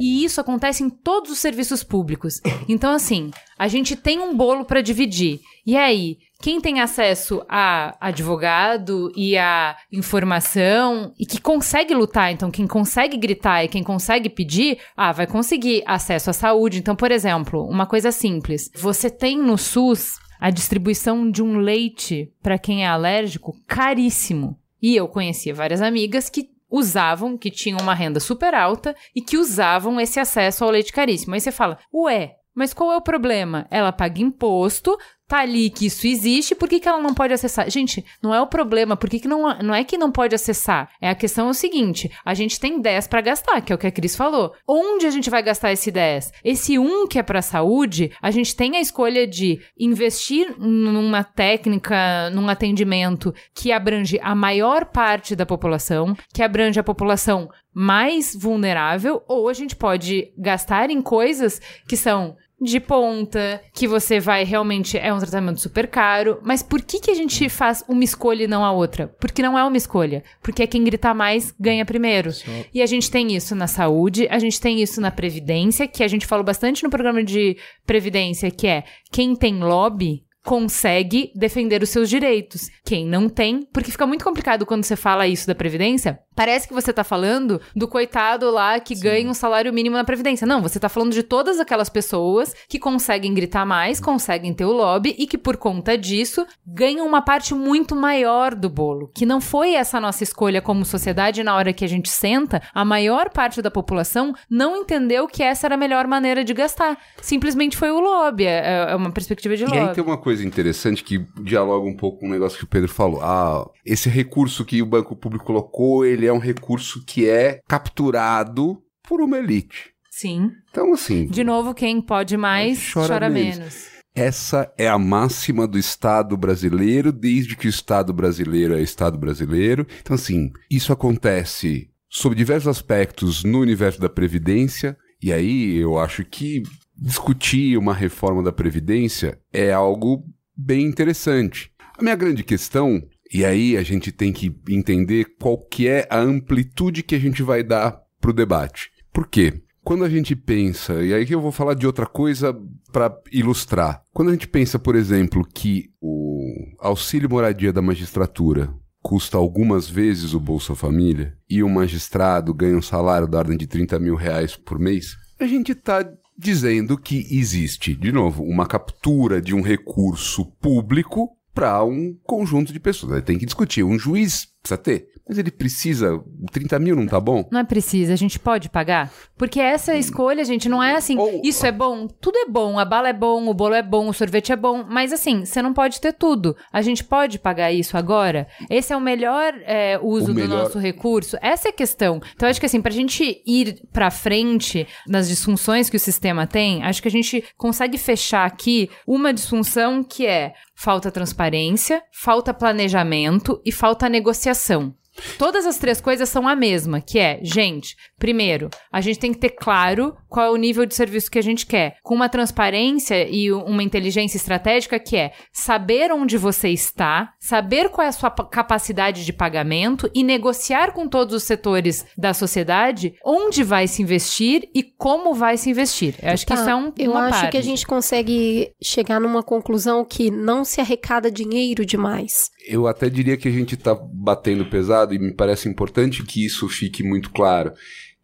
E isso acontece em todos os serviços públicos. Então, assim, a gente tem um bolo pra dividir. E aí, quem tem acesso a advogado e a informação e que consegue lutar, então quem consegue gritar e quem consegue pedir, ah, vai conseguir acesso à saúde. Então, por exemplo, uma coisa simples. Você tem no SUS a distribuição de um leite para quem é alérgico caríssimo. E eu conhecia várias amigas que usavam, que tinham uma renda super alta e que usavam esse acesso ao leite caríssimo. Aí você fala, ué, mas qual é o problema? Ela paga imposto, tá ali que isso existe, por que, que ela não pode acessar? Gente, não é o problema, por que, que não, não é que não pode acessar? É a questão é o seguinte: a gente tem 10 para gastar, que é o que a Cris falou. Onde a gente vai gastar esse 10? Esse 1 que é para saúde, a gente tem a escolha de investir numa técnica, num atendimento que abrange a maior parte da população, que abrange a população mais vulnerável, ou a gente pode gastar em coisas que são de ponta, que você vai realmente é um tratamento super caro, mas por que que a gente faz uma escolha e não a outra? Porque não é uma escolha, porque é quem gritar mais ganha primeiro. E a gente tem isso na saúde, a gente tem isso na previdência, que a gente falou bastante no programa de previdência, que é quem tem lobby consegue defender os seus direitos. Quem não tem, porque fica muito complicado quando você fala isso da Previdência, parece que você tá falando do coitado lá que Sim. ganha um salário mínimo na Previdência. Não, você tá falando de todas aquelas pessoas que conseguem gritar mais, conseguem ter o lobby e que por conta disso ganham uma parte muito maior do bolo, que não foi essa nossa escolha como sociedade na hora que a gente senta, a maior parte da população não entendeu que essa era a melhor maneira de gastar. Simplesmente foi o lobby, é, é uma perspectiva de lobby. E aí tem uma coisa interessante que dialoga um pouco com o negócio que o Pedro falou. Ah, esse recurso que o Banco Público colocou, ele é um recurso que é capturado por uma elite. Sim. Então, assim. De novo, quem pode mais, chora, chora menos. menos. Essa é a máxima do Estado brasileiro, desde que o Estado brasileiro é Estado brasileiro. Então, assim, isso acontece sob diversos aspectos no universo da Previdência, e aí eu acho que discutir uma reforma da Previdência é algo bem interessante. A minha grande questão, e aí a gente tem que entender qual que é a amplitude que a gente vai dar para o debate. Por quê? Quando a gente pensa, e aí eu vou falar de outra coisa para ilustrar. Quando a gente pensa, por exemplo, que o auxílio moradia da magistratura custa algumas vezes o Bolsa Família e o magistrado ganha um salário da ordem de 30 mil reais por mês, a gente está dizendo que existe, de novo, uma captura de um recurso público para um conjunto de pessoas. Tem que discutir. Um juiz precisa ter. Mas ele precisa. 30 mil não tá bom? Não é precisa, a gente pode pagar? Porque essa escolha, gente, não é assim, Ou... isso é bom, tudo é bom, a bala é bom, o bolo é bom, o sorvete é bom, mas assim, você não pode ter tudo. A gente pode pagar isso agora? Esse é o melhor é, uso o melhor... do nosso recurso? Essa é a questão. Então, acho que assim, pra gente ir pra frente nas disfunções que o sistema tem, acho que a gente consegue fechar aqui uma disfunção que é falta transparência, falta planejamento e falta negociação. Todas as três coisas são a mesma, que é, gente, primeiro, a gente tem que ter claro qual é o nível de serviço que a gente quer, com uma transparência e uma inteligência estratégica que é saber onde você está, saber qual é a sua capacidade de pagamento e negociar com todos os setores da sociedade onde vai se investir e como vai se investir. Eu acho tá, que isso é um Eu acho parte. que a gente consegue chegar numa conclusão que não se arrecada dinheiro demais. Eu até diria que a gente está batendo pesado e me parece importante que isso fique muito claro,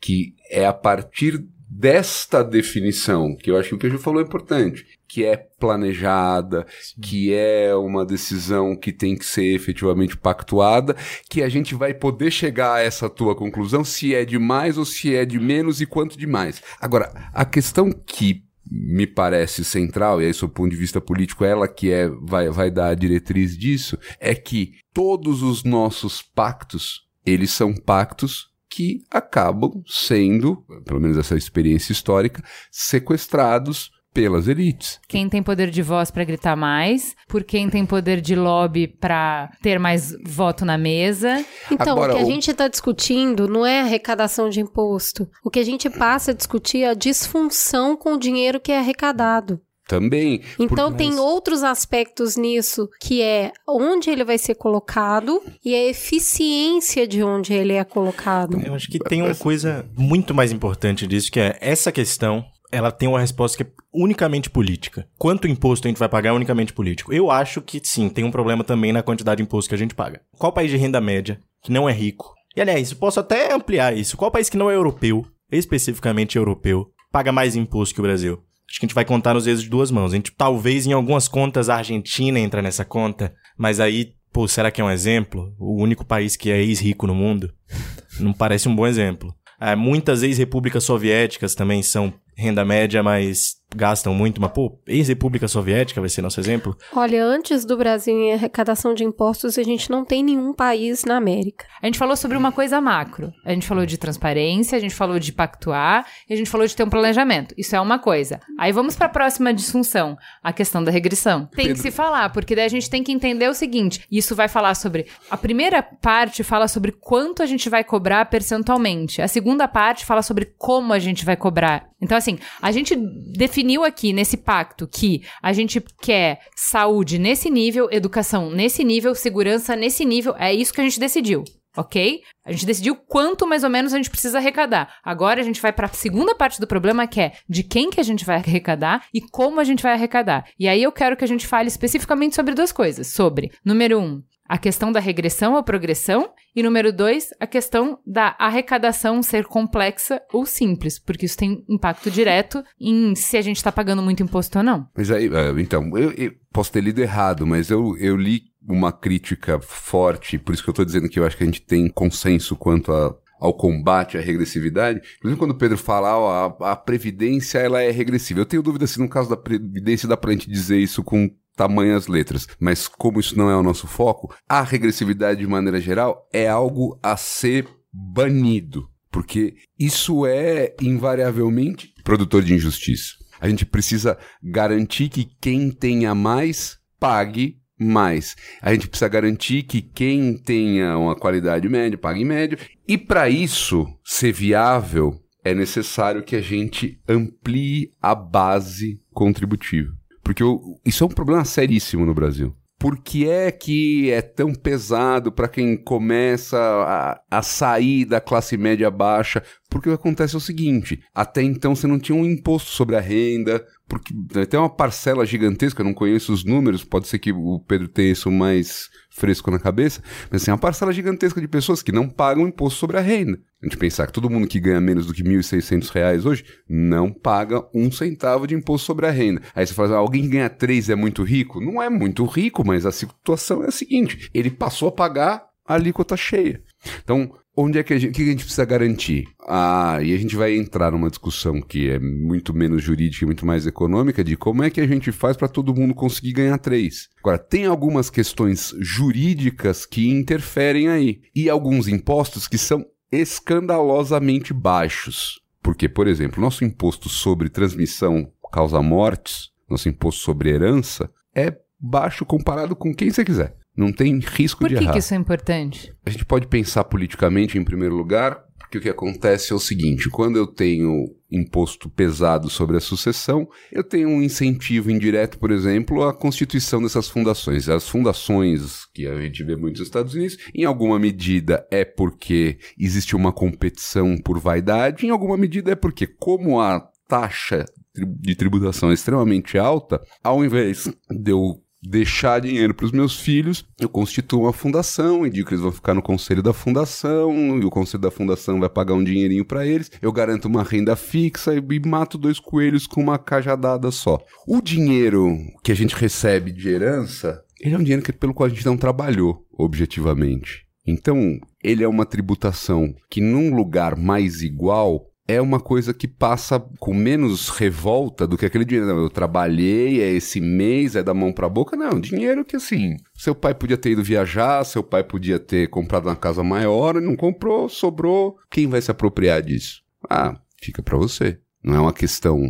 que é a partir desta definição, que eu acho que o que a gente falou é importante, que é planejada, Sim. que é uma decisão que tem que ser efetivamente pactuada, que a gente vai poder chegar a essa tua conclusão se é de mais ou se é de menos e quanto de mais. Agora, a questão que me parece central, e aí, sob o ponto de vista político, ela que é, vai, vai dar a diretriz disso, é que todos os nossos pactos, eles são pactos que acabam sendo, pelo menos essa experiência histórica, sequestrados pelas elites. Quem tem poder de voz para gritar mais, por quem tem poder de lobby para ter mais voto na mesa. Então, Agora, o que a o... gente está discutindo não é arrecadação de imposto. O que a gente passa a discutir é a disfunção com o dinheiro que é arrecadado. Também. Então por... tem outros aspectos nisso, que é onde ele vai ser colocado e a eficiência de onde ele é colocado. Eu acho que tem uma coisa muito mais importante disso, que é essa questão ela tem uma resposta que é unicamente política. Quanto imposto a gente vai pagar é unicamente político? Eu acho que sim, tem um problema também na quantidade de imposto que a gente paga. Qual país de renda média, que não é rico, e aliás, posso até ampliar isso, qual país que não é europeu, especificamente europeu, paga mais imposto que o Brasil? Acho que a gente vai contar nos dedos de duas mãos. A gente, talvez em algumas contas a Argentina entra nessa conta, mas aí, pô, será que é um exemplo? O único país que é ex-rico no mundo? Não parece um bom exemplo. É, muitas ex-repúblicas soviéticas também são renda média, mas gastam muito, mas pô, ex-república soviética vai ser nosso exemplo? Olha, antes do Brasil em arrecadação de impostos, a gente não tem nenhum país na América. A gente falou sobre uma coisa macro. A gente falou de transparência, a gente falou de pactuar e a gente falou de ter um planejamento. Isso é uma coisa. Aí vamos para a próxima disfunção, a questão da regressão. Tem Pedro. que se falar, porque daí a gente tem que entender o seguinte, isso vai falar sobre a primeira parte fala sobre quanto a gente vai cobrar percentualmente. A segunda parte fala sobre como a gente vai cobrar. Então assim, a gente definiu aqui nesse pacto que a gente quer saúde nesse nível, educação nesse nível, segurança nesse nível, é isso que a gente decidiu. ok? A gente decidiu quanto mais ou menos a gente precisa arrecadar. Agora a gente vai para a segunda parte do problema, que é de quem que a gente vai arrecadar e como a gente vai arrecadar. E aí eu quero que a gente fale especificamente sobre duas coisas. Sobre, número um, a questão da regressão ou progressão, e número dois, a questão da arrecadação ser complexa ou simples, porque isso tem impacto direto em se a gente está pagando muito imposto ou não. Mas aí, é, então, eu, eu posso ter lido errado, mas eu, eu li uma crítica forte, por isso que eu estou dizendo que eu acho que a gente tem consenso quanto a, ao combate à regressividade. Inclusive, quando o Pedro fala, ó, a, a Previdência ela é regressiva. Eu tenho dúvida se no caso da Previdência dá pra gente dizer isso com tamanhas letras. Mas como isso não é o nosso foco, a regressividade de maneira geral é algo a ser banido. Porque isso é invariavelmente produtor de injustiça. A gente precisa garantir que quem tenha mais pague mais. A gente precisa garantir que quem tenha uma qualidade média pague médio. E para isso ser viável, é necessário que a gente amplie a base contributiva. Porque eu, isso é um problema seríssimo no Brasil. Por que é que é tão pesado para quem começa a, a, sair da classe média baixa? Porque o que acontece é o seguinte: até então você não tinha um imposto sobre a renda, porque tem uma parcela gigantesca, eu não conheço os números, pode ser que o Pedro tenha isso mais fresco na cabeça, mas assim, uma parcela gigantesca de pessoas que não pagam imposto sobre a renda. A gente pensar que todo mundo que ganha menos do que R$ 1.600 hoje não paga um centavo de imposto sobre a renda. Aí você fala, ah, alguém ganha três é muito rico? Não é muito rico, mas a situação é a seguinte, ele passou a pagar a alíquota cheia. Então, onde é que a gente, que a gente precisa garantir? Ah, e a gente vai entrar numa discussão que é muito menos jurídica e muito mais econômica de como é que a gente faz para todo mundo conseguir ganhar três. Agora, tem algumas questões jurídicas que interferem aí e alguns impostos que são escandalosamente baixos. Porque, por exemplo, nosso imposto sobre transmissão causa mortes, nosso imposto sobre herança, é baixo comparado com quem você quiser. Não tem risco Por de que errar. que isso é importante? A gente pode pensar politicamente em primeiro lugar, porque o que acontece é o seguinte: quando eu tenho imposto pesado sobre a sucessão, eu tenho um incentivo indireto, por exemplo, à constituição dessas fundações. As fundações que a gente vê muito nos Estados Unidos, em alguma medida é porque existe uma competição por vaidade, em alguma medida é porque, como a taxa de tributação é extremamente alta, ao invés de eu deixar dinheiro para os meus filhos, eu constituo uma fundação, indico que eles vão ficar no conselho da fundação, e o conselho da fundação vai pagar um dinheirinho para eles, eu garanto uma renda fixa e, e mato dois coelhos com uma cajadada só. O dinheiro que a gente recebe de herança, ele é um dinheiro que, pelo qual a gente não trabalhou objetivamente. Então, ele é uma tributação que num lugar mais igual é uma coisa que passa com menos revolta do que aquele dinheiro. Eu trabalhei, é esse mês, é da mão pra boca. Não, dinheiro que assim, seu pai podia ter ido viajar, seu pai podia ter comprado uma casa maior, não comprou, sobrou. Quem vai se apropriar disso? Ah, fica para você. Não é uma questão.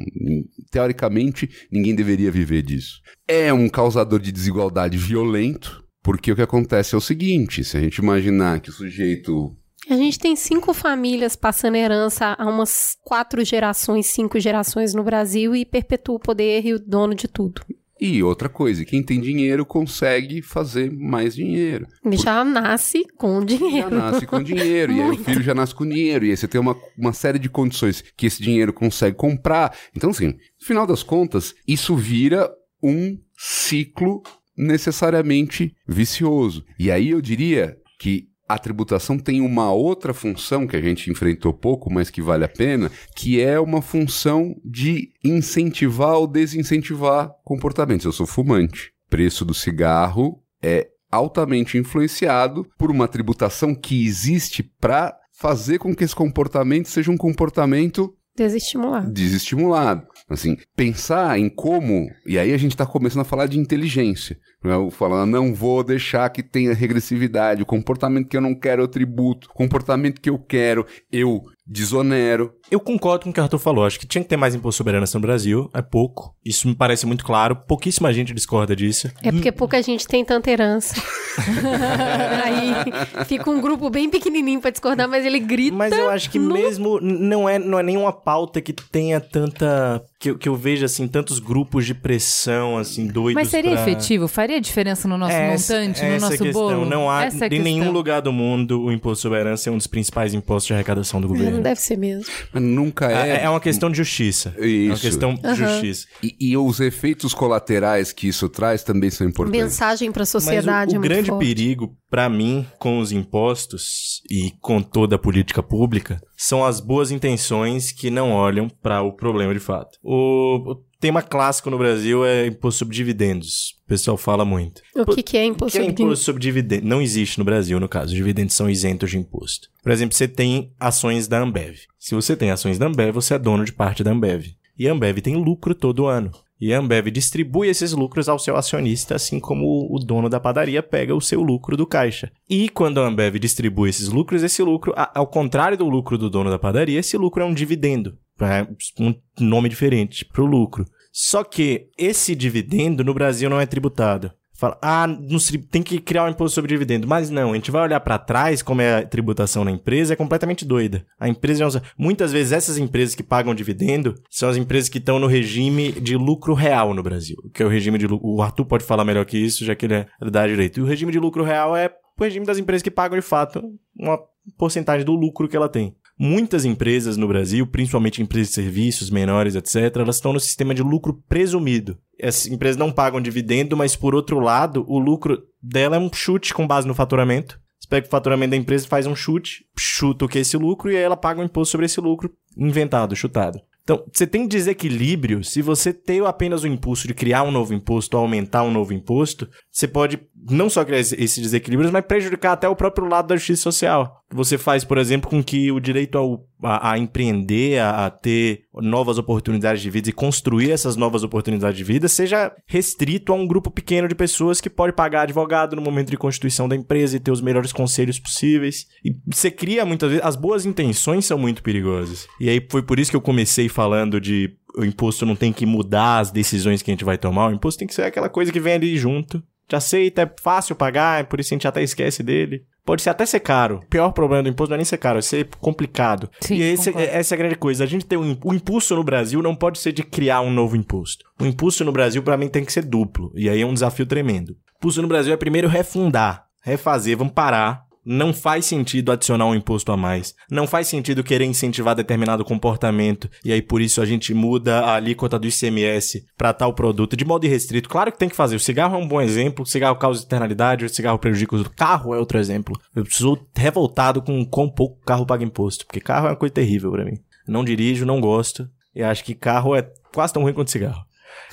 Teoricamente, ninguém deveria viver disso. É um causador de desigualdade violento, porque o que acontece é o seguinte: se a gente imaginar que o sujeito a gente tem cinco famílias passando herança há umas quatro gerações, cinco gerações no Brasil e perpetua o poder e o dono de tudo. E outra coisa, quem tem dinheiro consegue fazer mais dinheiro. Já nasce com dinheiro. Já nasce com dinheiro, e aí o filho já nasce com dinheiro, e aí você tem uma, uma série de condições que esse dinheiro consegue comprar. Então, assim, no final das contas, isso vira um ciclo necessariamente vicioso. E aí eu diria que a tributação tem uma outra função que a gente enfrentou pouco, mas que vale a pena, que é uma função de incentivar ou desincentivar comportamentos. Eu sou fumante. Preço do cigarro é altamente influenciado por uma tributação que existe para fazer com que esse comportamento seja um comportamento Desestimulado. Desestimulado. Assim, pensar em como. E aí a gente está começando a falar de inteligência. Né? Falando, não vou deixar que tenha regressividade. O comportamento que eu não quero, eu tributo. O comportamento que eu quero, eu desonero. Eu concordo com o que o Arthur falou. Acho que tinha que ter mais imposto sobre herança no Brasil. É pouco. Isso me parece muito claro. Pouquíssima gente discorda disso. É porque pouca gente tem tanta herança. [LAUGHS] Aí fica um grupo bem pequenininho pra discordar, mas ele grita. Mas eu acho que no- mesmo não é, não é nenhuma pauta que tenha tanta. Que, eu- que eu veja, assim, tantos grupos de pressão, assim, doidos. Mas seria pra... efetivo? Faria diferença no nosso Essa- montante, no essa a nosso questão. bolo? Não há Essa em nenhum questão. lugar do mundo o imposto sobre a herança é um dos principais impostos de arrecadação do governo. Não deve ser mesmo. Mas nunca é. É, é uma questão de justiça. É uma Isso. questão de justiça. E, e os efeitos colaterais que isso traz também são importantes. Mensagem pra Mas sociedade o, é o muito grande forte. perigo, pra mim, com os impostos e com toda a política pública, são as boas intenções que não olham para o problema de fato. O, o tema clássico no Brasil é imposto sobre dividendos. O pessoal fala muito. O que, que é O imposto que é sobre imposto sobre dividendos? Não existe no Brasil, no caso. Os dividendos são isentos de imposto. Por exemplo, você tem ações da Ambev. Se você tem ações da Ambev, você é dono de parte da Ambev. E a Ambev tem lucro todo ano. E a Ambev distribui esses lucros ao seu acionista, assim como o dono da padaria pega o seu lucro do caixa. E quando a Ambev distribui esses lucros, esse lucro, ao contrário do lucro do dono da padaria, esse lucro é um dividendo. É um nome diferente para o lucro. Só que esse dividendo no Brasil não é tributado. Fala, ah, se- tem que criar um imposto sobre dividendo. Mas não, a gente vai olhar para trás como é a tributação na empresa, é completamente doida. A empresa, usa- muitas vezes essas empresas que pagam dividendo são as empresas que estão no regime de lucro real no Brasil, que é o regime de. O Arthur pode falar melhor que isso, já que ele é da direito. E o regime de lucro real é o regime das empresas que pagam de fato uma porcentagem do lucro que ela tem. Muitas empresas no Brasil, principalmente empresas de serviços menores, etc., elas estão no sistema de lucro presumido. Essas empresas não pagam dividendo, mas por outro lado, o lucro dela é um chute com base no faturamento. Você pega o faturamento da empresa, faz um chute, chuta o que é esse lucro e aí ela paga um imposto sobre esse lucro inventado, chutado. Então, você tem desequilíbrio. Se você tem apenas o impulso de criar um novo imposto, aumentar um novo imposto, você pode não só criar esse esse desequilíbrio, mas prejudicar até o próprio lado da justiça social. Você faz, por exemplo, com que o direito ao, a, a empreender, a, a ter novas oportunidades de vida e construir essas novas oportunidades de vida seja restrito a um grupo pequeno de pessoas que pode pagar advogado no momento de constituição da empresa e ter os melhores conselhos possíveis. E você cria muitas vezes. As boas intenções são muito perigosas. E aí foi por isso que eu comecei falando de o imposto não tem que mudar as decisões que a gente vai tomar. O imposto tem que ser aquela coisa que vem ali junto. Te aceita, é fácil pagar, é por isso a gente até esquece dele. Pode ser até ser caro. O pior problema do imposto não é nem ser caro, é ser complicado. Sim, e esse, concordo. essa é a grande coisa. A gente tem um, o impulso no Brasil não pode ser de criar um novo imposto. O impulso no Brasil, pra mim, tem que ser duplo. E aí é um desafio tremendo. O impulso no Brasil é primeiro refundar, refazer, vamos parar. Não faz sentido adicionar um imposto a mais. Não faz sentido querer incentivar determinado comportamento e aí por isso a gente muda a alíquota do ICMS para tal produto de modo irrestrito. Claro que tem que fazer. O cigarro é um bom exemplo. O cigarro causa externalidade, o cigarro prejudica o carro é outro exemplo. Eu sou revoltado com quão pouco carro paga imposto, porque carro é uma coisa terrível para mim. Não dirijo, não gosto. E acho que carro é quase tão ruim quanto cigarro.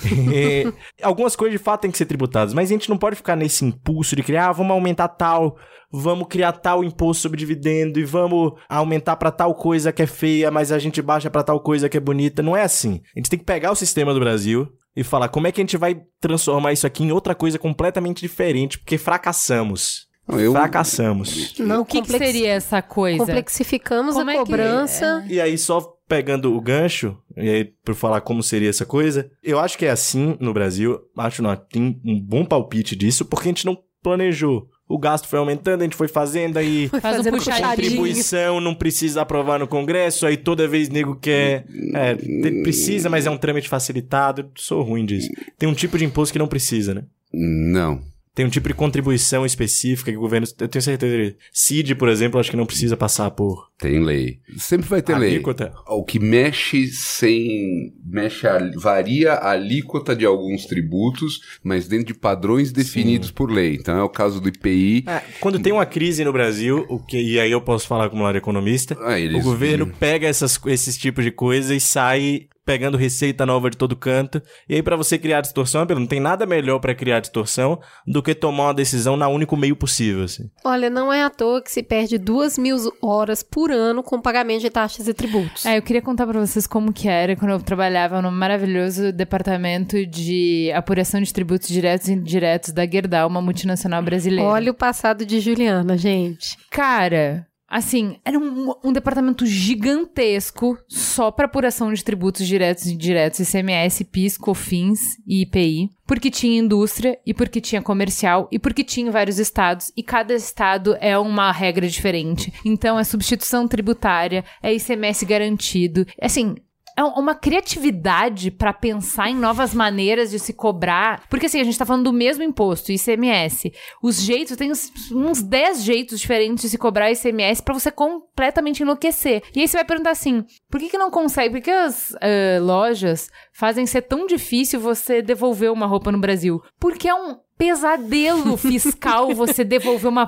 E [LAUGHS] Algumas coisas de fato têm que ser tributadas, mas a gente não pode ficar nesse impulso de criar, ah, vamos aumentar tal, vamos criar tal imposto sobre dividendo e vamos aumentar pra tal coisa que é feia, mas a gente baixa pra tal coisa que é bonita. Não é assim. A gente tem que pegar o sistema do Brasil e falar como é que a gente vai transformar isso aqui em outra coisa completamente diferente, porque fracassamos. Eu- Fracassamos. Não, O que, que seria essa coisa? Complexificamos Como a é que- cobrança. E aí, só pegando o gancho, e aí, por falar como seria essa coisa, eu acho que é assim no Brasil. Acho não, tem um bom palpite disso, porque a gente não planejou. O gasto foi aumentando, a gente foi fazendo, aí Foi Faz um contribuição não precisa aprovar no Congresso, aí toda vez nego quer. É, precisa, mas é um trâmite facilitado. Sou ruim disso. Tem um tipo de imposto que não precisa, né? Não. Tem um tipo de contribuição específica que o governo. Eu tenho certeza. CID, por exemplo, acho que não precisa passar por. Tem lei. Sempre vai ter lei. alíquota. O que mexe sem. mexe a- varia a alíquota de alguns tributos, mas dentro de padrões definidos por lei. Então é o caso do IPI. É, quando tem uma crise no Brasil, o que, e aí eu posso falar como lado economista, Ah, eles- o governo pega essas, esses tipos de coisas e sai pegando receita nova de todo canto. E aí, pra você criar distorção, não tem nada melhor pra criar distorção do que tomar uma decisão na único meio possível. Assim. Olha, não é à toa que se perde duas mil horas por ano com pagamento de taxas e tributos. É, eu queria contar pra vocês como que era quando eu trabalhava no maravilhoso departamento de apuração de tributos diretos e indiretos da Gerdau, uma multinacional brasileira. Olha o passado de Juliana, gente. Cara, Assim, era um, um departamento gigantesco só para apuração de tributos diretos e indiretos, ICMS, PIS, COFINS e IPI. Porque tinha indústria, e porque tinha comercial, e porque tinha vários estados, e cada estado é uma regra diferente. Então, é substituição tributária, é ICMS garantido. Assim, é uma criatividade para pensar em novas maneiras de se cobrar. Porque assim, a gente tá falando do mesmo imposto, ICMS. Os jeitos, tem uns, uns 10 jeitos diferentes de se cobrar ICMS para você completamente enlouquecer. E aí você vai perguntar assim: por que, que não consegue? Por que as uh, lojas fazem ser tão difícil você devolver uma roupa no Brasil? Porque é um pesadelo fiscal você devolver uma.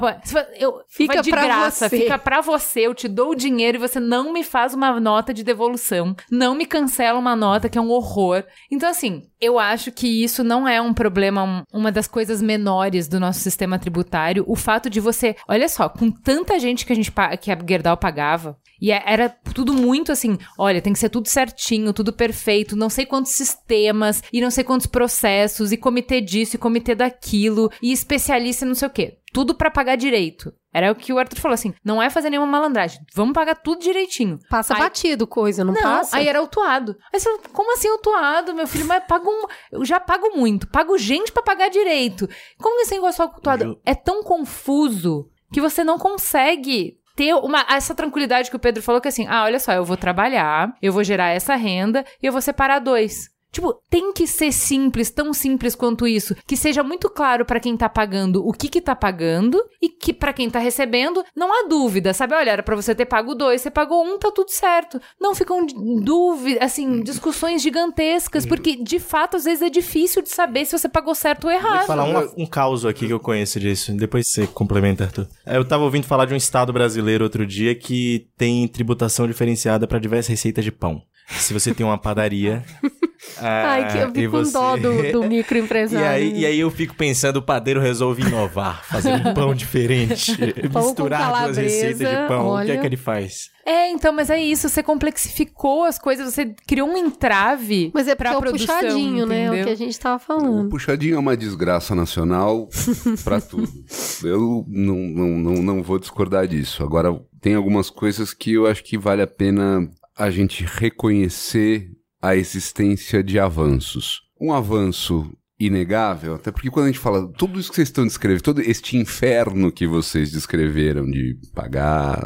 Eu, fica de pra graça, você. fica pra você. Eu te dou o dinheiro e você não me faz uma nota de devolução. Não me cancela uma nota, que é um horror. Então, assim, eu acho que isso não é um problema, um- uma das coisas menores do nosso sistema tributário. O fato de você. Olha só, com tanta gente que a gente que a Gerdau pagava. E é- era tudo muito assim, olha, tem que ser tudo certinho, tudo perfeito, não sei quantos sistemas, e não sei quantos processos, e comitê disso, e comitê daquilo, e especialista em não sei o quê. Tudo pra pagar direito. Era o que o Arthur falou assim, não é fazer nenhuma malandragem, vamos pagar tudo direitinho. Passa Aí- batido coisa, não, Não, passa? aí era autuado. Aí você fala, como assim autuado, meu filho? Mas pago um... Eu já pago muito. Pago gente pra pagar direito. Como que esse negócio é autuado? Ju- É tão confuso que você não consegue ter uma, essa tranquilidade que o Pedro falou, que assim, ah, olha só, eu vou trabalhar, eu vou gerar essa renda e eu vou separar dois. Tipo, tem que ser simples, tão simples quanto isso, que seja muito claro pra quem tá pagando o que que tá pagando e que pra quem tá recebendo não há dúvida, sabe? Olha, era pra você ter pago dois, você pagou um, tá tudo certo. Não ficam dúvidas, assim, discussões gigantescas, porque de fato às vezes é difícil de saber se você pagou certo ou Vou errado. falar um, um caos aqui que eu conheço disso. Depois você complementa, Arthur. É, Eu tava ouvindo falar de um estado brasileiro outro dia que tem tributação diferenciada para diversas receitas de pão. Se você tem uma padaria. [LAUGHS] Ai, que eu ah, vi e com você- dó do, do [LAUGHS] E microempresário. aí, e aí eu fico pensando, o padeiro resolve inovar, fazer um pão [LAUGHS] diferente, Pão com misturar duas receitas de pão. O que é olha. que ele faz? É, então, mas é isso, você complexificou as coisas, você criou um entrave Mas é pra é o produção, puxadinho, né? É o entendeu? que a gente tava O falando. puxadinho é uma desgraça nacional pra tudo. [LAUGHS] Eu não, não, não, não vou discordar disso. Agora, tem algumas coisas que eu acho que vale a pena a gente reconhecer a existência de avanços. Um avanço inegável, até porque quando a gente fala tudo isso que vocês estão descrevendo, todo este inferno que vocês descreveram de pagar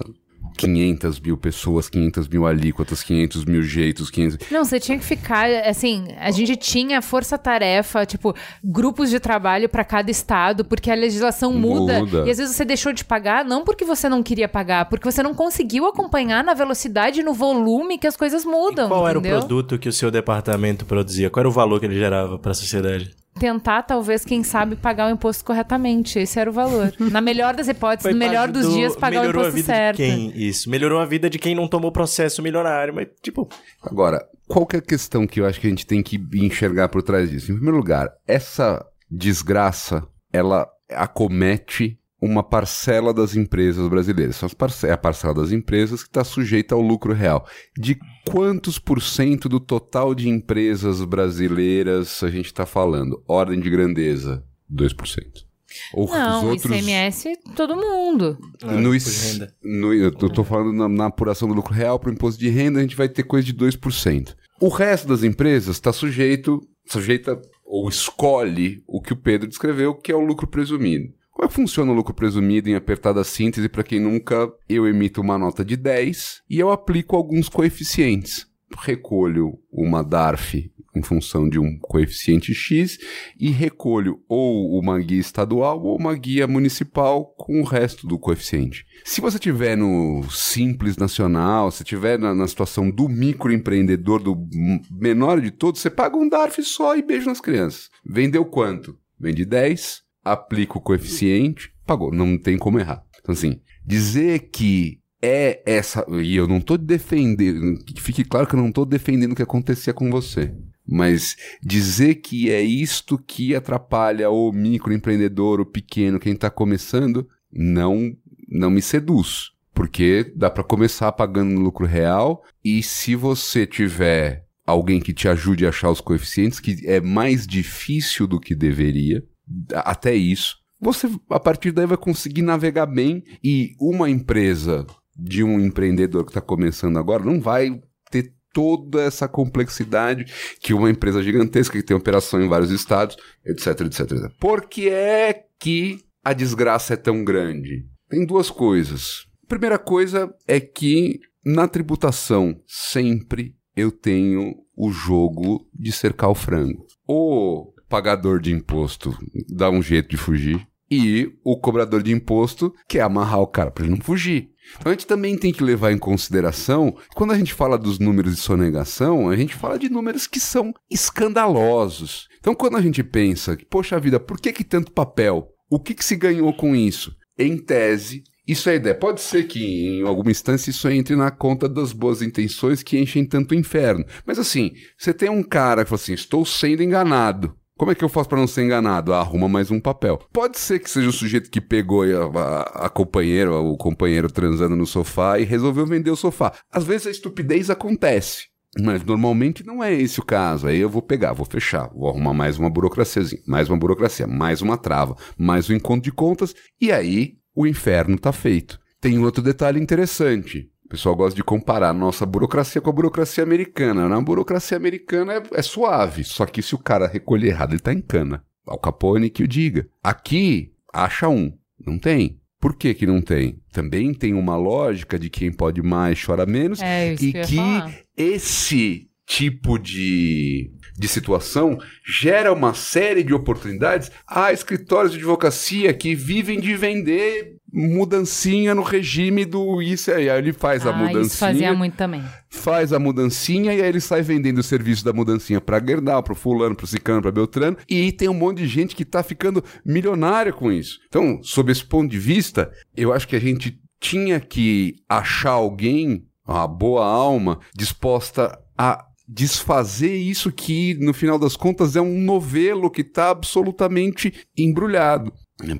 500 mil pessoas, 500 mil alíquotas, 500 mil jeitos, 500... Não, você tinha que ficar, assim, a gente tinha força-tarefa, tipo, grupos de trabalho pra cada estado, porque a legislação muda, Muda. E às vezes você deixou de pagar, não porque você não queria pagar, porque você não conseguiu acompanhar na velocidade e no volume que as coisas mudam. E qual era entendeu? o produto que o seu departamento produzia? Qual era o valor que ele gerava para a sociedade? Tentar, talvez, quem sabe, pagar o imposto corretamente. Esse era o valor. [LAUGHS] Na melhor das hipóteses, no melhor dos ajudou- dias, pagar o melhorou a imposto vida certo. de quem? Isso. Melhorou a vida de quem não tomou processo milionário, mas tipo, Agora, qual que é a questão que eu acho que a gente tem que enxergar por trás disso? Em primeiro lugar, essa desgraça, ela acomete uma parcela das empresas brasileiras. São as parce- É a parcela das empresas que está sujeita ao lucro real. De quantos por cento do total de empresas brasileiras a gente está falando? Ordem de grandeza, 2%. Ou Não, os outros... ICMS, todo mundo. ah, No, renda. no- eu tô, tô falando na, na apuração do lucro real para o imposto de renda, a gente vai ter coisa de 2%. O resto das empresas está sujeito, sujeita ou escolhe o que o Pedro descreveu, que é o lucro presumido. Como é que funciona o lucro presumido em apertada síntese? Para quem nunca, eu emito uma nota de 10 e eu aplico alguns coeficientes. Recolho uma DARF em função de um coeficiente X e recolho ou uma guia estadual ou uma guia municipal com o resto do coeficiente. Se você tiver no Simples Nacional, se tiver na, na situação do microempreendedor, do menor de todos, você paga um DARF só e beijo nas crianças. Vendeu quanto? Vende 10, aplica o coeficiente, pagou. Não tem como errar. Então, assim, dizer que é essa. E eu não tô defendendo. Que fique claro que eu não tô defendendo o que acontecia com você. Mas dizer que é isto que atrapalha o microempreendedor, o pequeno, quem está começando, não, não me seduz. Porque dá para começar pagando lucro real e se você tiver alguém que te ajude a achar os coeficientes, que é mais difícil do que deveria, até isso, você a partir daí vai conseguir navegar bem e uma empresa de um empreendedor que está começando agora não vai ter toda essa complexidade que uma empresa gigantesca que tem operação em vários estados, etc, etc. etc. Por que é que a desgraça é tão grande? Tem duas coisas. Primeira coisa é que na tributação sempre eu tenho o jogo de cercar o frango. O pagador de imposto dá um jeito de fugir e o cobrador de imposto quer amarrar o cara para ele não fugir. Então a gente também tem que levar em consideração, quando a gente fala dos números de sonegação, a gente fala de números que são escandalosos. Então quando a gente pensa, poxa vida, por que, que tanto papel? O que, que se ganhou com isso? Em tese, isso é ideia. Pode ser que em alguma instância isso entre na conta das boas intenções que enchem tanto inferno. Mas assim, você tem um cara que fala assim: estou sendo enganado. Como é que eu faço para não ser enganado? Ah, arruma mais um papel. Pode ser que seja o sujeito que pegou a, a, a companheira, o companheiro transando no sofá e resolveu vender o sofá. Às vezes a estupidez acontece. Mas normalmente não é esse o caso. Aí eu vou pegar, vou fechar, vou arrumar mais uma burocraciazinha, mais uma burocracia, mais uma trava, mais um encontro de contas, e aí o inferno está feito. Tem outro detalhe interessante. O pessoal gosta de comparar a nossa burocracia com a burocracia americana. Na burocracia americana é, é suave, só que se o cara recolher errado, ele está em cana. Ao Capone que o diga. Aqui, acha um. Não tem. Por que, que não tem? Também tem uma lógica de quem pode mais chora menos É isso e que que esse tipo de, de situação gera uma série de oportunidades. Há escritórios de advocacia que vivem de vender mudancinha no regime do isso aí. Aí ele faz a ah, mudancinha isso fazia muito também. faz a mudancinha e aí ele sai vendendo o serviço da mudancinha pra Gerdau, pro fulano, pro cicano, pra Beltrano, e tem um monte de gente que tá ficando milionária com isso. Então, sob esse ponto de vista, eu acho que a gente tinha que achar alguém, uma boa alma, disposta a desfazer isso que, no final das contas, é um novelo que tá absolutamente embrulhado.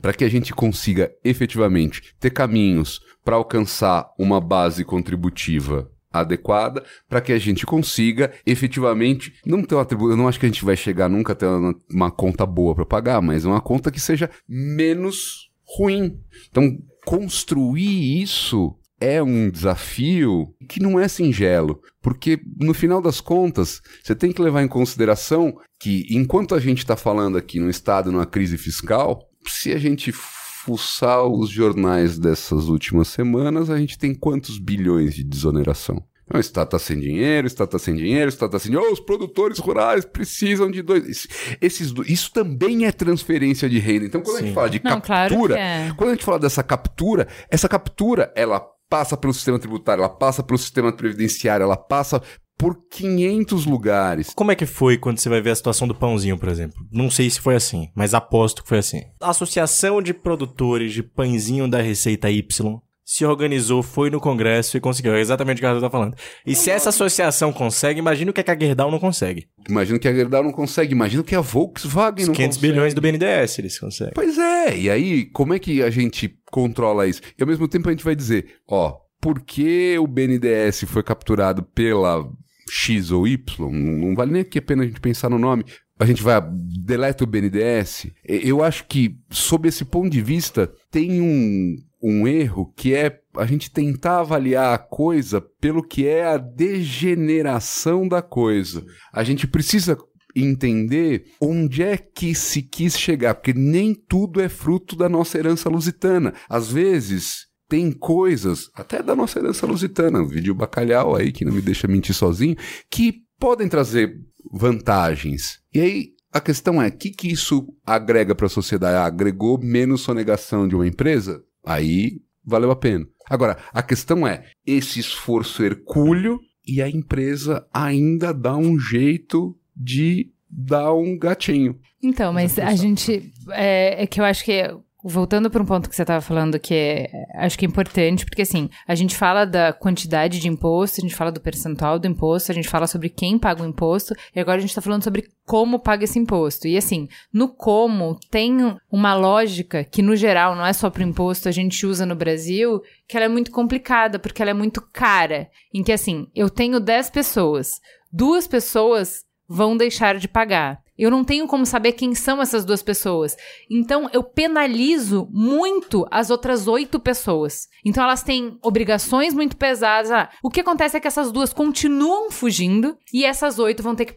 Para que a gente consiga efetivamente ter caminhos para alcançar uma base contributiva adequada, para que a gente consiga efetivamente não ter uma tribu... Eu não acho que a gente vai chegar nunca a ter uma, uma conta boa para pagar, mas uma conta que seja menos ruim. Então, construir isso é um desafio que não é singelo, porque no final das contas, você tem que levar em consideração que enquanto a gente está falando aqui no estado numa crise fiscal, se a gente fuçar os jornais dessas últimas semanas, a gente tem quantos bilhões de desoneração? Então, o Estado está sem dinheiro, o Estado está sem dinheiro, o Estado está sem dinheiro. Oh, os produtores rurais precisam de dois. Esse- Esses, isso também é transferência de renda. Então, quando a gente Sim. fala de Não, claro captura, que é. quando a gente fala dessa captura, essa captura, ela passa pelo sistema tributário, ela passa pelo sistema previdenciário, ela passa por 500 lugares. Como é que foi quando você vai ver a situação do pãozinho, por exemplo? Não sei se foi assim, mas aposto que foi assim. A Associação de Produtores de Pãezinho da Receita Y se organizou, foi no Congresso e conseguiu. É exatamente o que a Arthur tá falando. E se essa associação consegue, imagina o que, é que a Gerdau não consegue. Imagina que a Gerdau não consegue, imagina que a Volkswagen Os não 500 consegue. bilhões do BNDES eles conseguem. Pois é, e aí, como é que a gente controla isso? E ao mesmo tempo a gente vai dizer, ó, por que o BNDES foi capturado pela X ou Y? Não vale nem aqui a pena a gente pensar no nome. A gente vai, deleta o BNDES. E- Eu acho que, sob esse ponto de vista, tem um, um erro que é a gente tentar avaliar a coisa pelo que é a degeneração da coisa. A gente precisa entender onde é que se quis chegar, porque nem tudo é fruto da nossa herança lusitana. Às vezes tem coisas, até da nossa herança lusitana, o vídeo bacalhau aí, que não me deixa mentir sozinho, que podem trazer vantagens. E aí a questão é, o que, que isso agrega para a sociedade? Ah, agregou menos sonegação de uma empresa? Aí valeu a pena. Agora, a questão é, esse esforço hercúleo e a empresa ainda dá um jeito de dar um gatinho. Então, mas a gente. É, é que eu acho que. Voltando para um ponto que você estava falando, que é, acho que é importante, porque assim, a gente fala da quantidade de imposto, a gente fala do percentual do imposto, a gente fala sobre quem paga o imposto, e agora a gente está falando sobre como paga esse imposto. E assim, no como tem uma lógica que, no geral, não é só para o imposto, a gente usa no Brasil, que ela é muito complicada, porque ela é muito cara. Em que assim, eu tenho 10 pessoas, duas pessoas vão deixar de pagar. Eu não tenho como saber quem são essas duas pessoas. Então, eu penalizo muito as outras oito pessoas. Então, elas têm obrigações muito pesadas. Ah, o que acontece é que essas duas continuam fugindo e essas oito vão ter que.